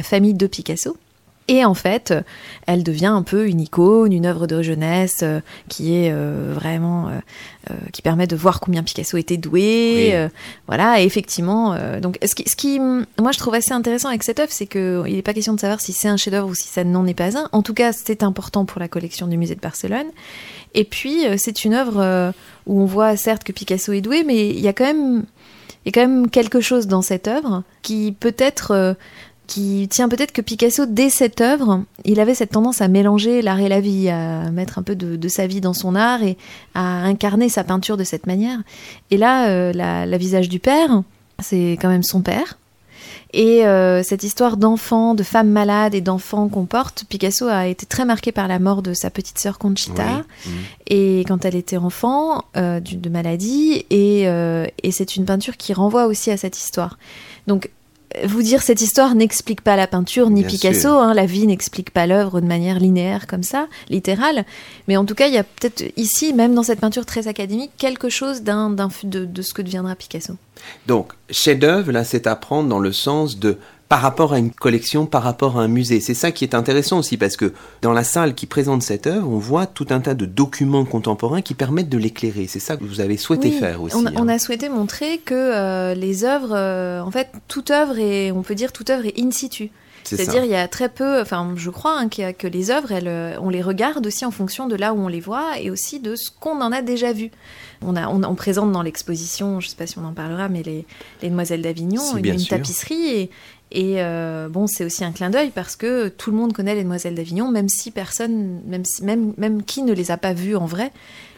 famille de Picasso. Et en fait, elle devient un peu une icône, une œuvre de jeunesse euh, qui est euh, vraiment euh, qui permet de voir combien Picasso était doué. voilà, et effectivement, donc ce qui, ce qui, moi je trouve assez intéressant avec cette œuvre, c'est que il n'est pas question de savoir si c'est un chef-d'œuvre ou si ça n'en est pas un. En tout cas, c'est important pour la collection du musée de Barcelone. Et puis, c'est une œuvre où on voit certes que Picasso est doué, mais il y a quand même il y a quand même quelque chose dans cette œuvre qui peut-être qui tient peut-être que Picasso, dès cette œuvre, il avait cette tendance à mélanger l'art et la vie, à mettre un peu de, sa vie dans son art et à incarner sa peinture de cette manière. Et là, euh, la, visage du père, c'est quand même son père. Et euh, cette histoire d'enfants, de femmes malades et d'enfants qu'on porte, Picasso a été très marqué par la mort de sa petite sœur Conchita, et quand elle était enfant, euh, de maladie, et, et c'est une peinture qui renvoie aussi à cette histoire. Donc vous dire cette histoire n'explique pas la peinture ni Picasso, hein, la vie n'explique pas l'œuvre de manière linéaire comme ça, littérale, mais en tout cas il y a peut-être ici, même dans cette peinture très académique, quelque chose d'un, de, de ce que deviendra Picasso. Donc, chef-d'œuvre, là, c'est à prendre dans le sens de par rapport à une collection, par rapport à un musée. C'est ça qui est intéressant aussi parce que dans la salle qui présente cette œuvre, on voit tout un tas de documents contemporains qui permettent de l'éclairer. C'est ça que vous avez souhaité faire aussi. On, hein. on, a souhaité montrer que euh, les œuvres, euh, en fait, toute œuvre est, on peut dire toute œuvre est in situ. C'est-à-dire, il y a très peu, enfin, je crois hein, que les œuvres, elles, euh, on les regarde aussi en fonction de là où on les voit et aussi de ce qu'on en a déjà vu. On, a, on, présente dans l'exposition, je ne sais pas si on en parlera, mais les, les Demoiselles d'Avignon, une tapisserie et, et euh, bon, c'est aussi un clin d'œil parce que tout le monde connaît les Demoiselles d'Avignon, même si personne, même, même, même qui ne les a pas vues en vrai,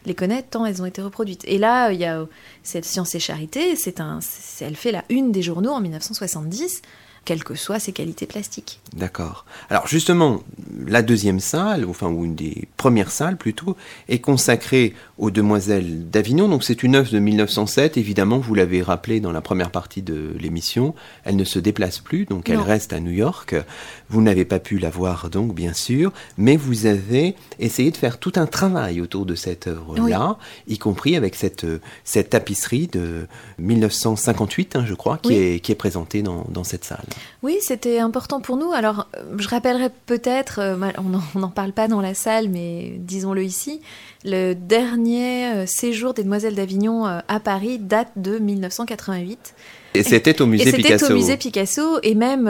les connaît tant elles ont été reproduites. Et là, il y a cette Science et Charité, c'est un, elle fait la une des journaux en 1970 quelles que soient ses qualités plastiques. D'accord. Alors justement, la deuxième salle, enfin ou une des premières salles plutôt, est consacrée aux Demoiselles d'Avignon. Donc c'est une œuvre de 1907. Évidemment, vous l'avez rappelé dans la première partie de l'émission, elle ne se déplace plus, donc elle reste à New York. Vous n'avez pas pu la voir donc bien sûr, mais vous avez essayé de faire tout un travail autour de cette œuvre-là, y compris avec cette, cette tapisserie de 1958, hein, je crois, qui, est, qui est présentée dans, dans cette salle. Oui, c'était important pour nous. Alors, je rappellerai peut-être, euh, on n'en parle pas dans la salle, mais disons-le ici, le dernier euh, séjour des Demoiselles d'Avignon euh, à Paris date de 1988. Et c'était au musée Picasso. C'était au musée Picasso et même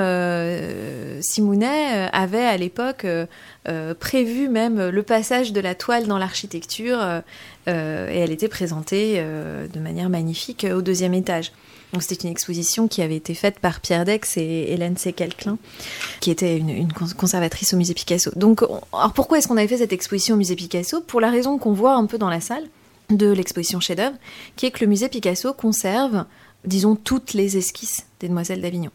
Simounet avait à l'époque prévu même le passage de la toile dans l'architecture et elle était présentée de manière magnifique au deuxième étage. C'était une exposition qui avait été faite par Pierre Dex et Hélène Sécalclin, qui était une, conservatrice au musée Picasso. Donc, alors pourquoi est-ce qu'on avait fait cette exposition au musée Picasso? Pour la raison qu'on voit un peu dans la salle de l'exposition chef-d'œuvre, qui est que le musée Picasso conserve, disons, toutes les esquisses des Demoiselles d'Avignon.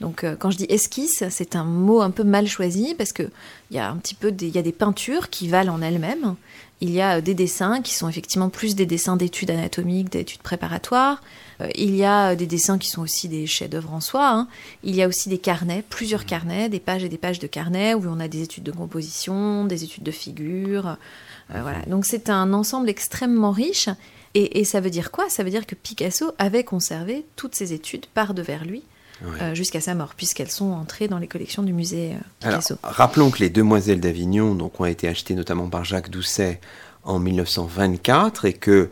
Donc euh, quand je dis esquisse, c'est un mot un peu mal choisi parce que il y a un petit peu des, y a des peintures qui valent en elles-mêmes. Il y a des dessins qui sont effectivement plus des dessins d'études anatomiques, d'études préparatoires. Euh, il y a des dessins qui sont aussi des chefs-d'œuvre en soi. Hein. Il y a aussi des carnets, plusieurs carnets, des pages et des pages de carnets où on a des études de composition, des études de figure. Euh, voilà. Donc c'est un ensemble extrêmement riche. Et, ça veut dire quoi? Ça veut dire que Picasso avait conservé toutes ses études par devers lui. Euh, jusqu'à sa mort, puisqu'elles sont entrées dans les collections du musée Picasso. rappelons que les Demoiselles d'Avignon donc, ont été achetées notamment par Jacques Doucet en 1924 et que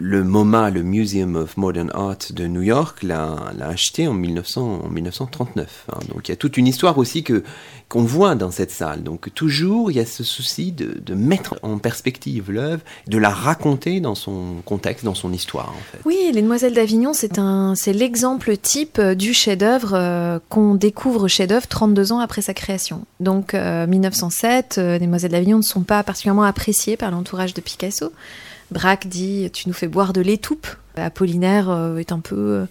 le MoMA, le Museum of Modern Art de New York, l'a acheté en, 1939. Hein. Donc il y a toute une histoire aussi que qu'on voit dans cette salle. Donc toujours il y a ce souci de, mettre en perspective l'œuvre, de la raconter dans son contexte, dans son histoire. Oui, Les Demoiselles d'Avignon, c'est un, c'est l'exemple type du chef-d'œuvre euh, qu'on découvre chef-d'œuvre 32 ans après sa création. Donc 1907, euh, Les Demoiselles d'Avignon ne sont pas particulièrement appréciées par l'entourage de Picasso. Braque dit Tu nous fais boire de l'étoupe. Apollinaire euh, est un peu euh,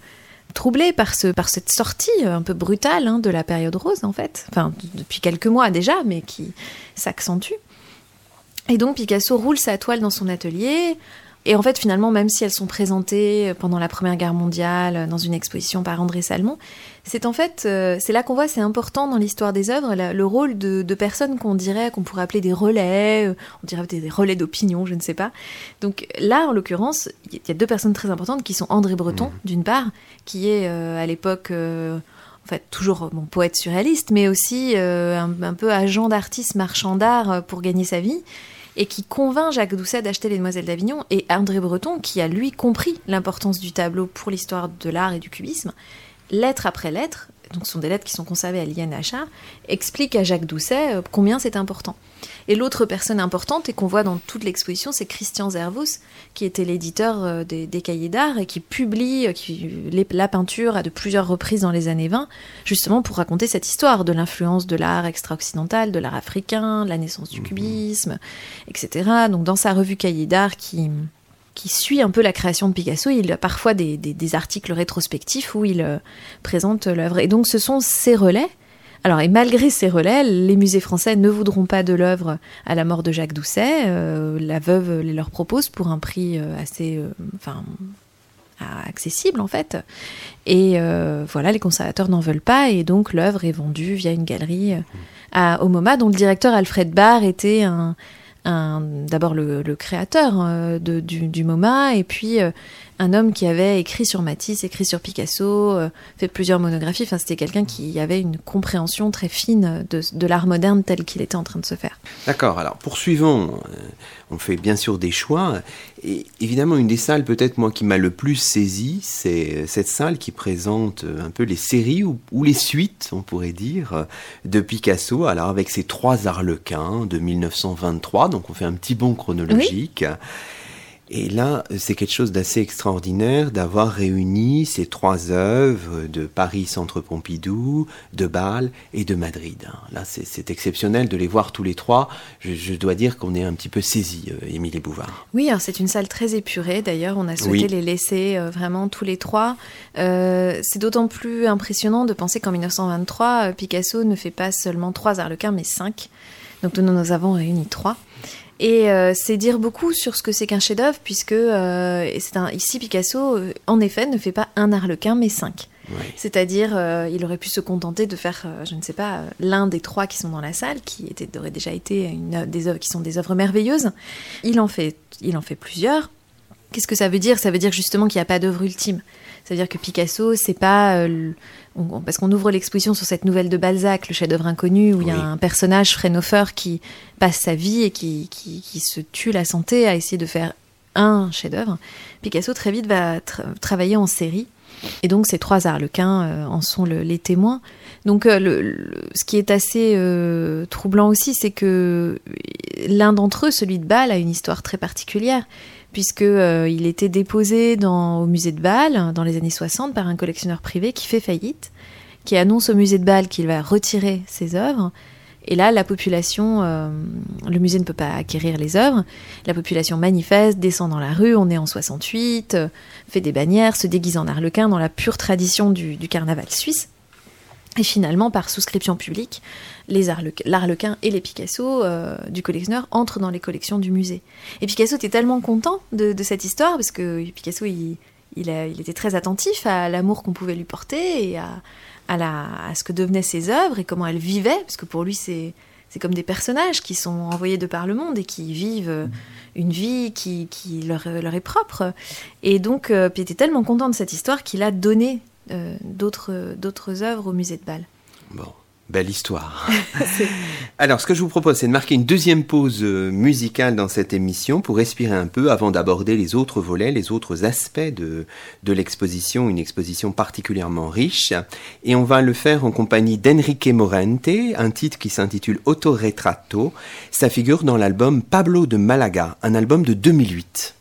troublé par, ce, cette sortie euh, un peu brutale hein, de la période rose, en fait. Enfin, depuis quelques mois déjà, mais qui s'accentue. Et donc Picasso roule sa toile dans son atelier, et en fait, finalement, même si elles sont présentées pendant la Première Guerre mondiale dans une exposition par André Salmon, c'est en fait, euh, c'est là qu'on voit, c'est important dans l'histoire des œuvres, le rôle de, personnes qu'on dirait, qu'on pourrait appeler des relais, euh, on dirait des, relais d'opinion, je ne sais pas. Donc là, en l'occurrence, il y a deux personnes très importantes qui sont André Breton, mmh. d'une part, qui est euh, à l'époque en fait, toujours mon poète surréaliste, mais aussi un, un, peu agent d'artiste, marchand d'art pour gagner sa vie, et qui convainc Jacques Doucet d'acheter Les Demoiselles d'Avignon, et André Breton, qui a lui compris l'importance du tableau pour l'histoire de l'art et du cubisme, lettre après lettre, donc ce sont des lettres qui sont conservées à l'INHA, explique à Jacques Doucet euh, combien c'est important. Et l'autre personne importante, et qu'on voit dans toute l'exposition, c'est Christian Zervous, qui était l'éditeur euh, des, cahiers d'art et qui publie euh, qui, la peinture à de plusieurs reprises dans les années 20, justement pour raconter cette histoire de l'influence de l'art extra-occidental, de l'art africain, la naissance du mmh. cubisme, etc. Donc dans sa revue Cahiers d'art qui qui suit un peu la création de Picasso. Il a parfois des, articles rétrospectifs où il euh, présente l'œuvre. Et donc ce sont ces relais. Alors, et malgré ces relais, les musées français ne voudront pas de l'œuvre à la mort de Jacques Doucet. Euh, la veuve les leur propose pour un prix euh, assez, accessible en fait. Et voilà, les conservateurs n'en veulent pas et donc l'œuvre est vendue via une galerie à, au MoMA dont le directeur Alfred Barr était un, d'abord le, créateur euh, du, MoMA et puis euh, un homme qui avait écrit sur Matisse, écrit sur Picasso, euh, fait plusieurs monographies. Enfin, c'était quelqu'un qui avait une compréhension très fine de, l'art moderne tel qu'il était en train de se faire. D'accord. Alors, poursuivons. Euh, on fait bien sûr des choix. Et évidemment, une des salles, peut-être moi, qui m'a le plus saisi, c'est cette salle qui présente un peu les séries ou, les suites, on pourrait dire, de Picasso. Alors, avec ses trois arlequins de 1923. Donc, on fait un petit bond chronologique. Et là, c'est quelque chose d'assez extraordinaire d'avoir réuni ces trois œuvres de Paris Centre Pompidou, de Bâle et de Madrid. Là, c'est exceptionnel de les voir tous les trois. Je, dois dire qu'on est un petit peu saisi, euh, Émilie Bouvard. Oui, c'est une salle très épurée. D'ailleurs, on a souhaité les laisser euh, vraiment tous les trois. Euh, c'est d'autant plus impressionnant de penser qu'en 1923, Picasso ne fait pas seulement trois arlequins, mais cinq. Donc nous, nous avons réuni trois. Et euh, c'est dire beaucoup sur ce que c'est qu'un chef-d'œuvre, puisque euh, un, ici Picasso, euh, en effet, ne fait pas un arlequin, mais cinq. C'est-à-dire, il aurait pu se contenter de faire, je ne sais pas, l'un des trois qui sont dans la salle, qui était, aurait déjà été une, des œuvres, qui sont des œuvres merveilleuses. Il en fait, il en fait plusieurs. Qu'est-ce que ça veut dire? Ça veut dire justement qu'il n'y a pas d'œuvre ultime. Ça veut dire que Picasso, c'est pas parce qu'on ouvre l'exposition sur cette nouvelle de Balzac, le chef-d'œuvre inconnu, où il y a un personnage, Frenhofer, qui passe sa vie et qui, qui, se tue la santé à essayer de faire un chef-d'œuvre. Picasso très vite va travailler en série, et donc ces trois arlequins euh, en sont les témoins. Donc euh, le, ce qui est assez euh, troublant aussi, c'est que l'un d'entre eux, celui de Bâle, a une histoire très particulière puisque euh, il était déposé au musée de Bâle dans les années 60 par un collectionneur privé qui fait faillite, qui annonce au musée de Bâle qu'il va retirer ses œuvres. Et là, la population, euh, le musée ne peut pas acquérir les œuvres. La population manifeste, descend dans la rue. On est en 68, euh, fait des bannières, se déguise en arlequin dans la pure tradition du carnaval suisse. Et finalement, par souscription publique, l'arlequin et les Picasso euh, du collectionneur entrent dans les collections du musée. Et Picasso était tellement content de, cette histoire, parce que Picasso, il, était très attentif à l'amour qu'on pouvait lui porter et à, ce que devenaient ses œuvres et comment elles vivaient, parce que pour lui, c'est comme des personnages qui sont envoyés de par le monde et qui vivent euh, une vie qui, leur, est propre. Et donc, euh, il était tellement content de cette histoire qu'il a donné d'autres œuvres au musée de Bâle. Bon. Belle histoire. Alors, ce que je vous propose, c'est de marquer une deuxième pause euh, musicale dans cette émission pour respirer un peu avant d'aborder les autres volets, les autres aspects de, de l'exposition, une exposition particulièrement riche. Et on va le faire en compagnie d'Enrique Morente, un titre qui s'intitule Autoretratto. Ça figure dans l'album Pablo de Malaga, un album de 2008.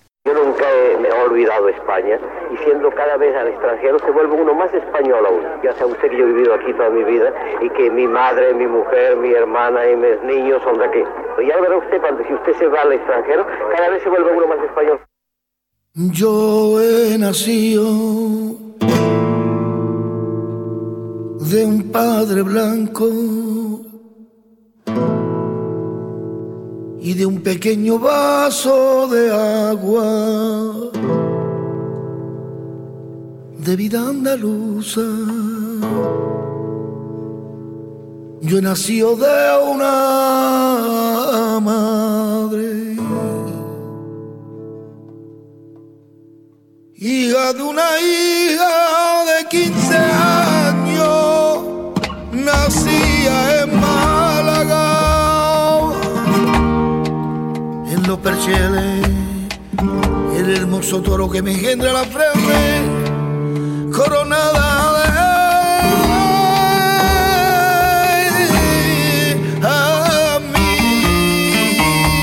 Olvidado España y siendo cada vez al extranjero se vuelve uno más español aún. Ya sea usted que yo he vivido aquí toda mi vida y que mi madre, mi mujer, mi hermana y mis niños son de aquí. Pero ya verá usted cuando si usted se va al extranjero, cada vez se vuelve uno más español. Yo he nacido de un padre blanco y de un pequeño vaso de agua de vida andaluza. Yo nacido de una madre, hija de una hija de 15 años, el hermoso toro que me engendra la frente, coronada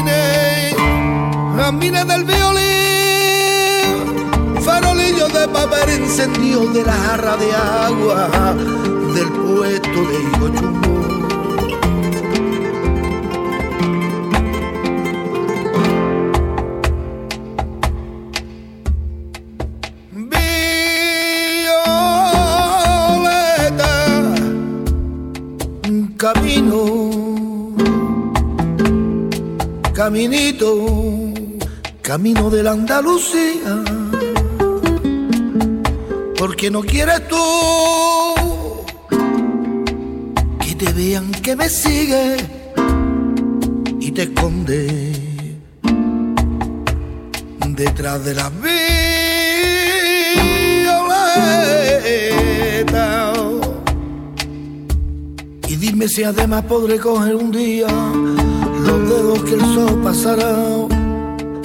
de Amines del violín, farolillo de papel encendido de la jarra de agua del puesto de Higo caminito, camino de la Andalucía, porque no quieres tú que te vean que me sigue y te esconde detrás de la violeta. Y dime si además podré coger un día que el sol pasará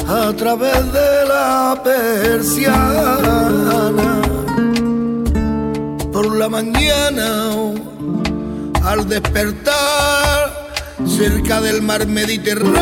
a través de la persiana. Por la mañana, al despertar, cerca del mar Méditerráneo.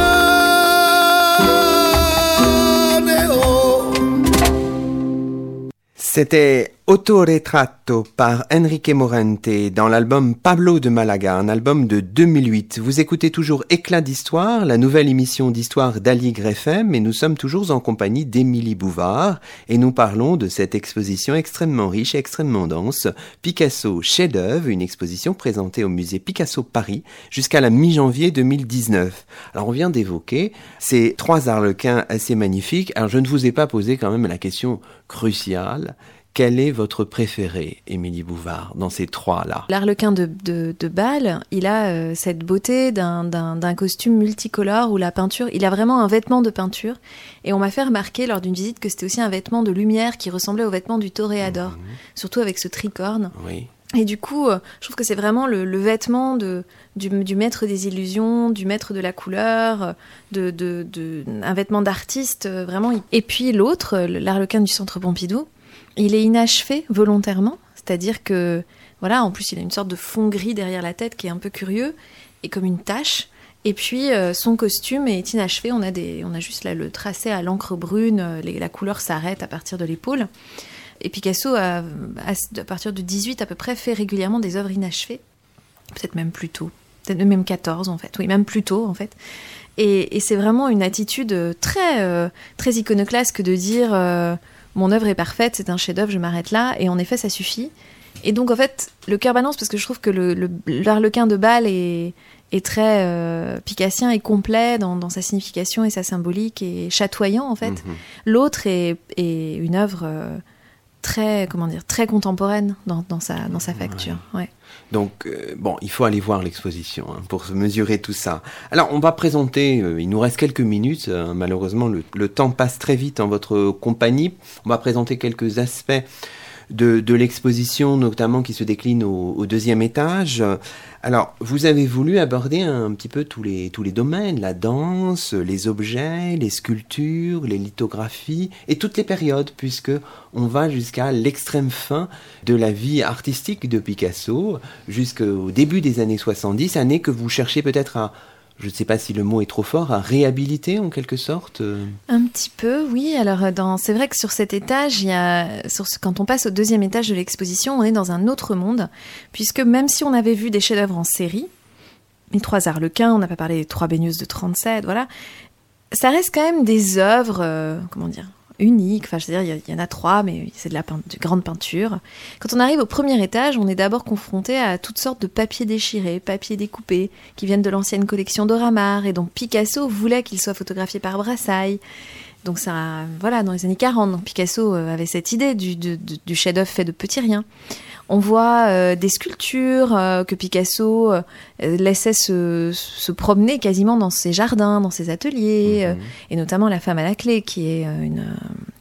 C'était Autoretratto par Enrique Morente dans l'album Pablo de Malaga, un album de 2008. Vous écoutez toujours Éclat d'Histoire, la nouvelle émission d'histoire d'Aligre FM, et nous sommes toujours en compagnie d'Émilie Bouvard, et nous parlons de cette exposition extrêmement riche et extrêmement dense, Picasso chef-d'œuvre, une exposition présentée au musée Picasso Paris jusqu'à la mi-janvier 2019. Alors on vient d'évoquer ces trois arlequins assez magnifiques. Alors je ne vous ai pas posé quand même la question cruciale quel est votre préféré, Émilie Bouvard, dans ces trois-là? L'arlequin de, de, Bâle, il a euh, cette beauté d'un costume multicolore où la peinture, il a vraiment un vêtement de peinture. Et on m'a fait remarquer lors d'une visite que c'était aussi un vêtement de lumière qui ressemblait au vêtement du toréador, mhm. surtout avec ce tricorne. Oui. Et du coup, euh, je trouve que c'est vraiment le, vêtement de, du, maître des illusions, du maître de la couleur, de, de un vêtement d'artiste, euh, vraiment. Et puis l'autre, l'arlequin du Centre Pompidou, il est inachevé volontairement, c'est-à-dire que, voilà, en plus il a une sorte de fond gris derrière la tête qui est un peu curieux et comme une tache. Et puis euh, son costume est inachevé, on a, des, on a juste là le tracé à l'encre brune, euh, la couleur s'arrête à partir de l'épaule. Et Picasso, a, à partir de 18 à peu près, fait régulièrement des œuvres inachevées, peut-être même plus tôt, peut-être même 14 en fait, oui, même plus tôt en fait. Et, c'est vraiment une attitude très, euh, très iconoclaste de dire mon œuvre est parfaite, c'est un chef-d'œuvre, je m'arrête là. Et en effet, ça suffit. Et donc, en fait, le cœur balance parce que je trouve que l'arlequin de Bâle est, très euh, picassien et complet dans, sa signification et sa symbolique et chatoyant, en fait. Mhm. L'autre est, une œuvre. Euh, très comment dire très contemporaine dans, sa dans sa facture ouais. Donc, euh, bon, il faut aller voir l'exposition hein, pour mesurer tout ça. Alors, on va présenter, euh, il nous reste quelques minutes, hein, malheureusement, le, temps passe très vite en votre compagnie. On va présenter quelques aspects de, l'exposition, notamment qui se décline au, deuxième étage. Alors, vous avez voulu aborder un petit peu tous les, tous les domaines, la danse, les objets, les sculptures, les lithographies et toutes les périodes, puisque on va jusqu'à l'extrême fin de la vie artistique de Picasso, jusqu'au début des années 70, années que vous cherchez peut-être à je ne sais pas si le mot est trop fort, à réhabiliter en quelque sorte euh Un petit peu, oui. Alors, euh, c'est vrai que sur cet étage, il y a, quand on passe au deuxième étage de l'exposition, on est dans un autre monde, puisque même si on avait vu des chefs-d'œuvre en série, les trois arlequins, on n'a pas parlé des trois baigneuses de 37, voilà, ça reste quand même des œuvres, euh, comment dire, unique. Enfin, je veux dire, il y, en a trois, mais c'est de la grande peinture. Quand on arrive au premier étage, on est d'abord confronté à toutes sortes de papiers déchirés, papiers découpés, qui viennent de l'ancienne collection d'Oramar. Et donc Picasso voulait qu'il soit photographié par Brassailles. Donc ça, voilà, dans les années 40, Picasso euh, avait cette idée du, du chef-d'œuvre fait de petits riens. On voit euh, des sculptures euh, que Picasso euh, laissait se, promener quasiment dans ses jardins, dans ses ateliers, mhm. et notamment La femme à la clé, qui est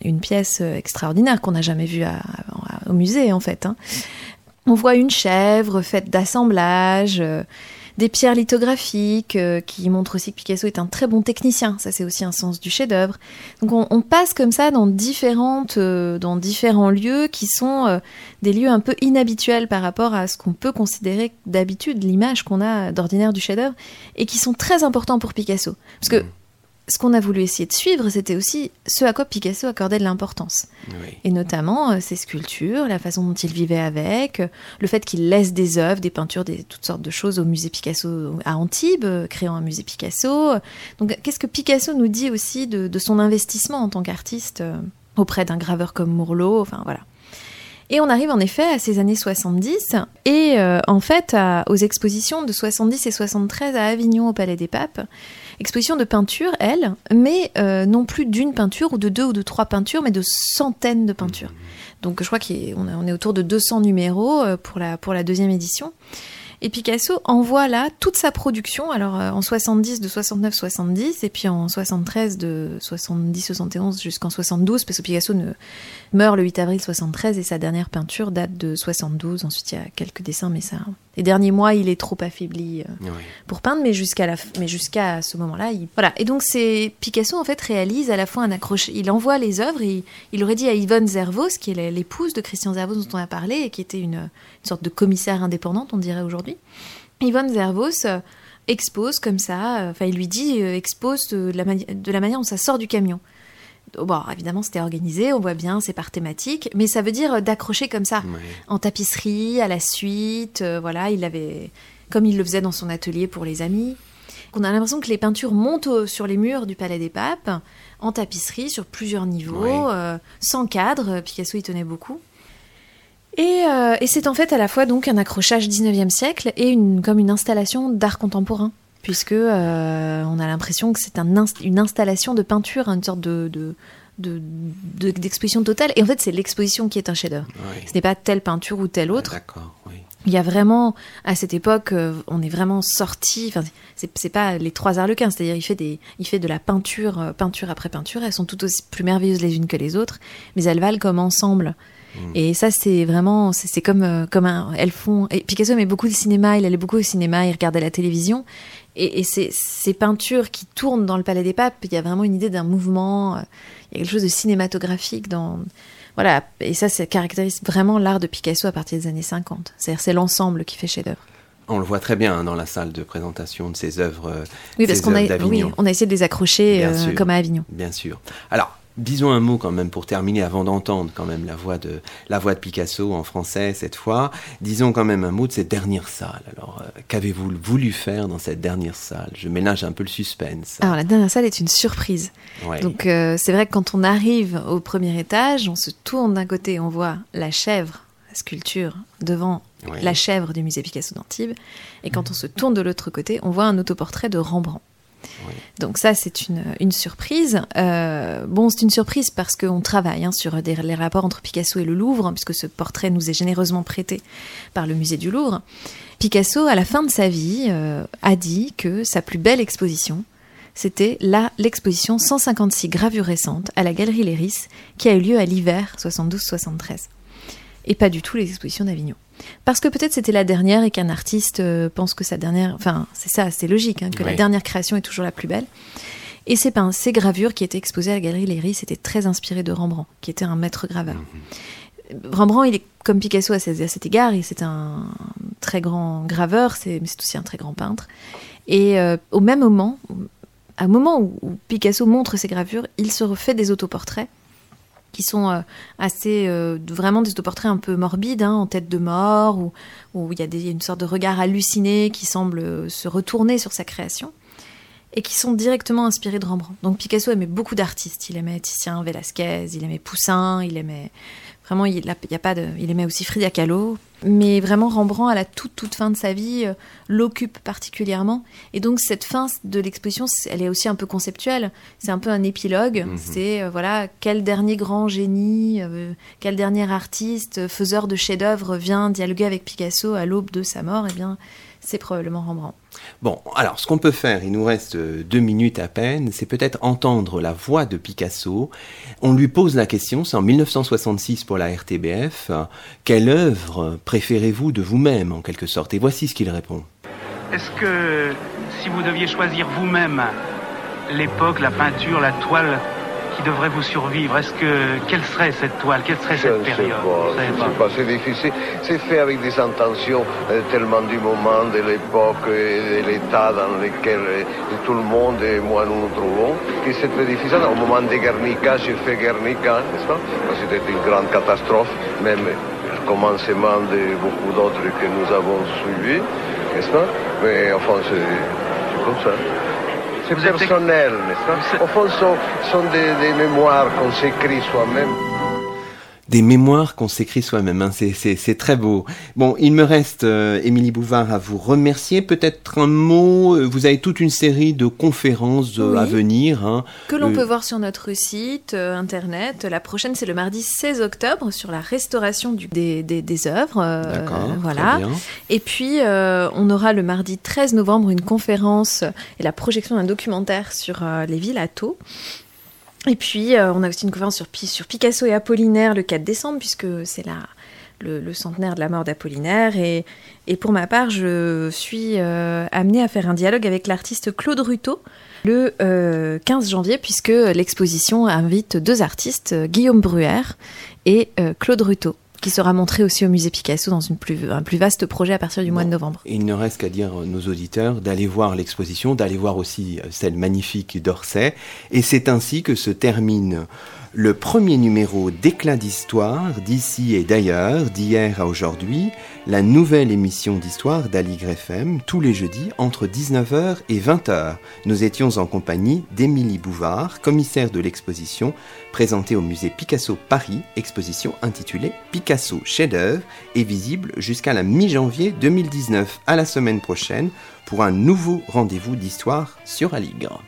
une, pièce extraordinaire qu'on n'a jamais vue au musée en fait. Hein. On voit une chèvre faite d'assemblage des pierres lithographiques euh, qui montrent aussi que Picasso est un très bon technicien. Ça, c'est aussi un sens du chef-d'œuvre. Donc, on, passe comme ça dans différentes, euh, dans différents lieux qui sont euh, des lieux un peu inhabituels par rapport à ce qu'on peut considérer d'habitude l'image qu'on a d'ordinaire du chef-d'œuvre et qui sont très importants pour Picasso. Parce que mmh ce qu'on a voulu essayer de suivre, c'était aussi ce à quoi Picasso accordait de l'importance. Et notamment euh, ses sculptures, la façon dont il vivait avec, euh, le fait qu'il laisse des œuvres, des peintures, des, toutes sortes de choses au musée Picasso à Antibes, euh, créant un musée Picasso. Donc qu'est-ce que Picasso nous dit aussi de, son investissement en tant qu'artiste auprès d'un graveur comme Mourlot Enfin voilà. Et on arrive en effet à ces années 70 et en fait aux expositions de 70 et 73 à Avignon au Palais des Papes exposition de peinture, elle, mais euh, non plus d'une peinture ou de deux ou de trois peintures, mais de centaines de peintures. Donc je crois qu'on est autour de 200 numéros euh, pour la, pour la deuxième édition. Et Picasso envoie là toute sa production, alors euh, en 70 de 69-70, et puis en 73 de 70-71 jusqu'en 72, parce que Picasso ne, meurt le 8 avril 73 et sa dernière peinture date de 72. Ensuite, il y a quelques dessins, mais ça, les derniers mois, il est trop affaibli euh, pour peindre, mais jusqu'à la, mais jusqu'à ce moment-là, il... voilà. Et donc, c'est Picasso en fait réalise à la fois un accroche. Il envoie les œuvres. Et il aurait dit à Yvonne Zervos, qui est l'épouse de Christian Zervos dont on a parlé et qui était une, une sorte de commissaire indépendante, on dirait aujourd'hui. Yvonne Zervos euh, expose comme ça. Euh, enfin, il lui dit expose de la, de la manière dont ça sort du camion. Bon, évidemment, c'était organisé, on voit bien, c'est par thématique, mais ça veut dire d'accrocher comme ça, Ouais. en tapisserie, à la suite, euh, voilà, il avait, comme il le faisait dans son atelier pour les amis. On a l'impression que les peintures montent au- sur les murs du Palais des Papes, en tapisserie, sur plusieurs niveaux, Ouais. euh, sans cadre, Picasso y tenait beaucoup. Et, euh, et c'est en fait à la fois donc un accrochage 19e siècle et une, comme une installation d'art contemporain, puisque euh, on a l'impression que c'est un inst- une installation de peinture, une sorte de, de- de- de- d'exposition totale. Et en fait, c'est l'exposition qui est un chef-d'œuvre. Ce n'est pas telle peinture ou telle autre. D'accord, oui. Il y a vraiment, à cette époque, euh, on est vraiment sorti. Enfin, c'est, pas les trois arlequins, c'est-à-dire il fait des, il fait de la peinture, euh, peinture après peinture. Elles sont toutes aussi plus merveilleuses les unes que les autres, mais elles valent comme ensemble. Et ça, c'est vraiment, c'est, comme, comme un, elles font. Et Picasso aimait beaucoup le cinéma. Il allait beaucoup au cinéma. Il regardait la télévision. Et, et ces, ces peintures qui tournent dans le Palais des Papes, il y a vraiment une idée d'un mouvement. euh, Il y a quelque chose de cinématographique dans. Voilà, et ça, ça caractérise vraiment l'art de Picasso à partir des années 50. C'est-à-dire, c'est l'ensemble qui fait chef-d'œuvre. On le voit très bien hein, dans la salle de présentation de ses œuvres. euh, Oui, parce qu'on a, oui, on a essayé de les accrocher euh, comme à Avignon. Bien sûr. Alors, disons un mot quand même pour terminer, avant d'entendre quand même la voix de la voix de Picasso en français cette fois. Disons quand même un mot de cette dernière salle. Alors, euh, qu'avez-vous voulu faire dans cette dernière salle? Je ménage un peu le suspense. Alors, la dernière salle est une surprise. Ouais. Donc, euh, c'est vrai que quand on arrive au premier étage, on se tourne d'un côté, on voit la chèvre, la sculpture, devant Ouais. la chèvre du musée Picasso d'Antibes. Et quand on se tourne de l'autre côté, on voit un autoportrait de Rembrandt. Donc ça, c'est une, surprise. Euh, bon, c'est une surprise parce qu'on travaille hein, sur les rapports entre Picasso et le Louvre, puisque ce portrait nous est généreusement prêté par le musée du Louvre. Picasso, à la fin de sa vie, euh, a dit que sa plus belle exposition, c'était là l'exposition 156 gravures récentes à la Galerie Léris, qui a eu lieu à l'hiver 72-73. Et pas du tout les expositions d'Avignon. Parce que peut-être c'était la dernière et qu'un artiste euh, pense que sa dernière. Enfin, c'est ça, c'est logique, hein, que la dernière création est toujours la plus belle. Et ces, peints, ces gravures qui étaient exposées à la Galerie Léris étaient très inspirées de Rembrandt, qui était un maître graveur. Rembrandt, il est comme Picasso à, cet- égard, c'est un très grand graveur, c'est- mais c'est aussi un très grand peintre. Et euh, au même moment, à un moment où, où Picasso montre ses gravures, il se refait des autoportraits qui sont euh, assez euh, vraiment des autoportraits un peu morbides, hein, en tête de mort, où, où il y a une sorte de regard halluciné qui semble euh, se retourner sur sa création, et qui sont directement inspirés de Rembrandt. Donc Picasso aimait beaucoup d'artistes. Il aimait Titien, Velasquez, il aimait Poussin, il aimait vraiment, il, a- il y a pas de, il aimait aussi Frida Kahlo. Mais vraiment, Rembrandt, à la toute toute fin de sa vie, euh, l'occupe particulièrement. Et donc cette fin de l'exposition, elle est aussi un peu conceptuelle. C'est un peu un épilogue. Mhm. C'est euh, voilà, quel dernier grand génie, euh, quel dernier artiste, faiseur de chefs-d'œuvre vient dialoguer avec Picasso à l'aube de sa mort? Eh bien, c'est probablement Rembrandt. Bon, alors ce qu'on peut faire, il nous reste euh, deux minutes à peine, c'est peut-être entendre la voix de Picasso. On lui pose la question, c'est en 1966 pour la RTBF, quelle œuvre préférez-vous de vous-même en quelque sorte? Et voici ce qu'il répond. Est-ce que si vous deviez choisir vous-même l'époque, la peinture, la toile qui devrait vous survivre, est-ce que quelle serait cette toile, quelle serait cette période? c'est difficile. C'est fait avec des intentions euh, tellement du moment, de l'époque et de l'état dans lequel euh, tout le monde et moi nous nous trouvons, que c'est très difficile. Au moment de Guernica, j'ai fait Guernica, n'est-ce pas? C'était une grande catastrophe, même le commencement de beaucoup d'autres que nous avons suivis, n'est-ce pas? Mais enfin, c'est comme ça. C'est Vous êtes- personnel, n'est-ce Vous- pas Au fond, ce sont, sont des, des mémoires qu'on s'écrit soi-même. Des mémoires qu'on s'écrit soi-même, hein, c'est- très beau. Bon, il me reste, euh, Émilie Bouvard, à vous remercier. Peut-être un mot, euh, vous avez toute une série de conférences euh, Oui. à venir. hein. Que l'on Euh, peut voir sur notre site internet. La prochaine, c'est le mardi 16 octobre sur la restauration du- des, des, des œuvres. D'accord, voilà. très bien. Et puis, on aura le mardi 13 novembre une conférence et la projection d'un documentaire sur les villes à Thau. Et puis, euh, on a aussi une conférence sur, Pi- sur Picasso et Apollinaire le 4 décembre, puisque c'est la, le, centenaire de la mort d'Apollinaire. Et, pour ma part, je suis euh, amenée à faire un dialogue avec l'artiste Claude Ruteau le euh, 15 janvier, puisque l'exposition invite deux artistes, euh, Guillaume Bruère et euh, Claude Ruteau, qui sera montré aussi au musée Picasso dans une plus, un plus vaste projet à partir du mois de novembre. Il ne reste qu'à dire à nos auditeurs d'aller voir l'exposition, d'aller voir aussi celle magnifique d'Orsay. Et c'est ainsi que se termine le premier numéro d'éclat d'histoire d'ici et d'ailleurs, d'hier à aujourd'hui, la nouvelle émission d'histoire d'Aligre FM tous les jeudis entre 19h et 20h. Nous étions en compagnie d'Émilie Bouvard, commissaire de l'exposition présentée au musée Picasso Paris, exposition intitulée Picasso chef-d'œuvre et visible jusqu'à la mi-janvier 2019. À la semaine prochaine pour un nouveau rendez-vous d'histoire sur Aligre.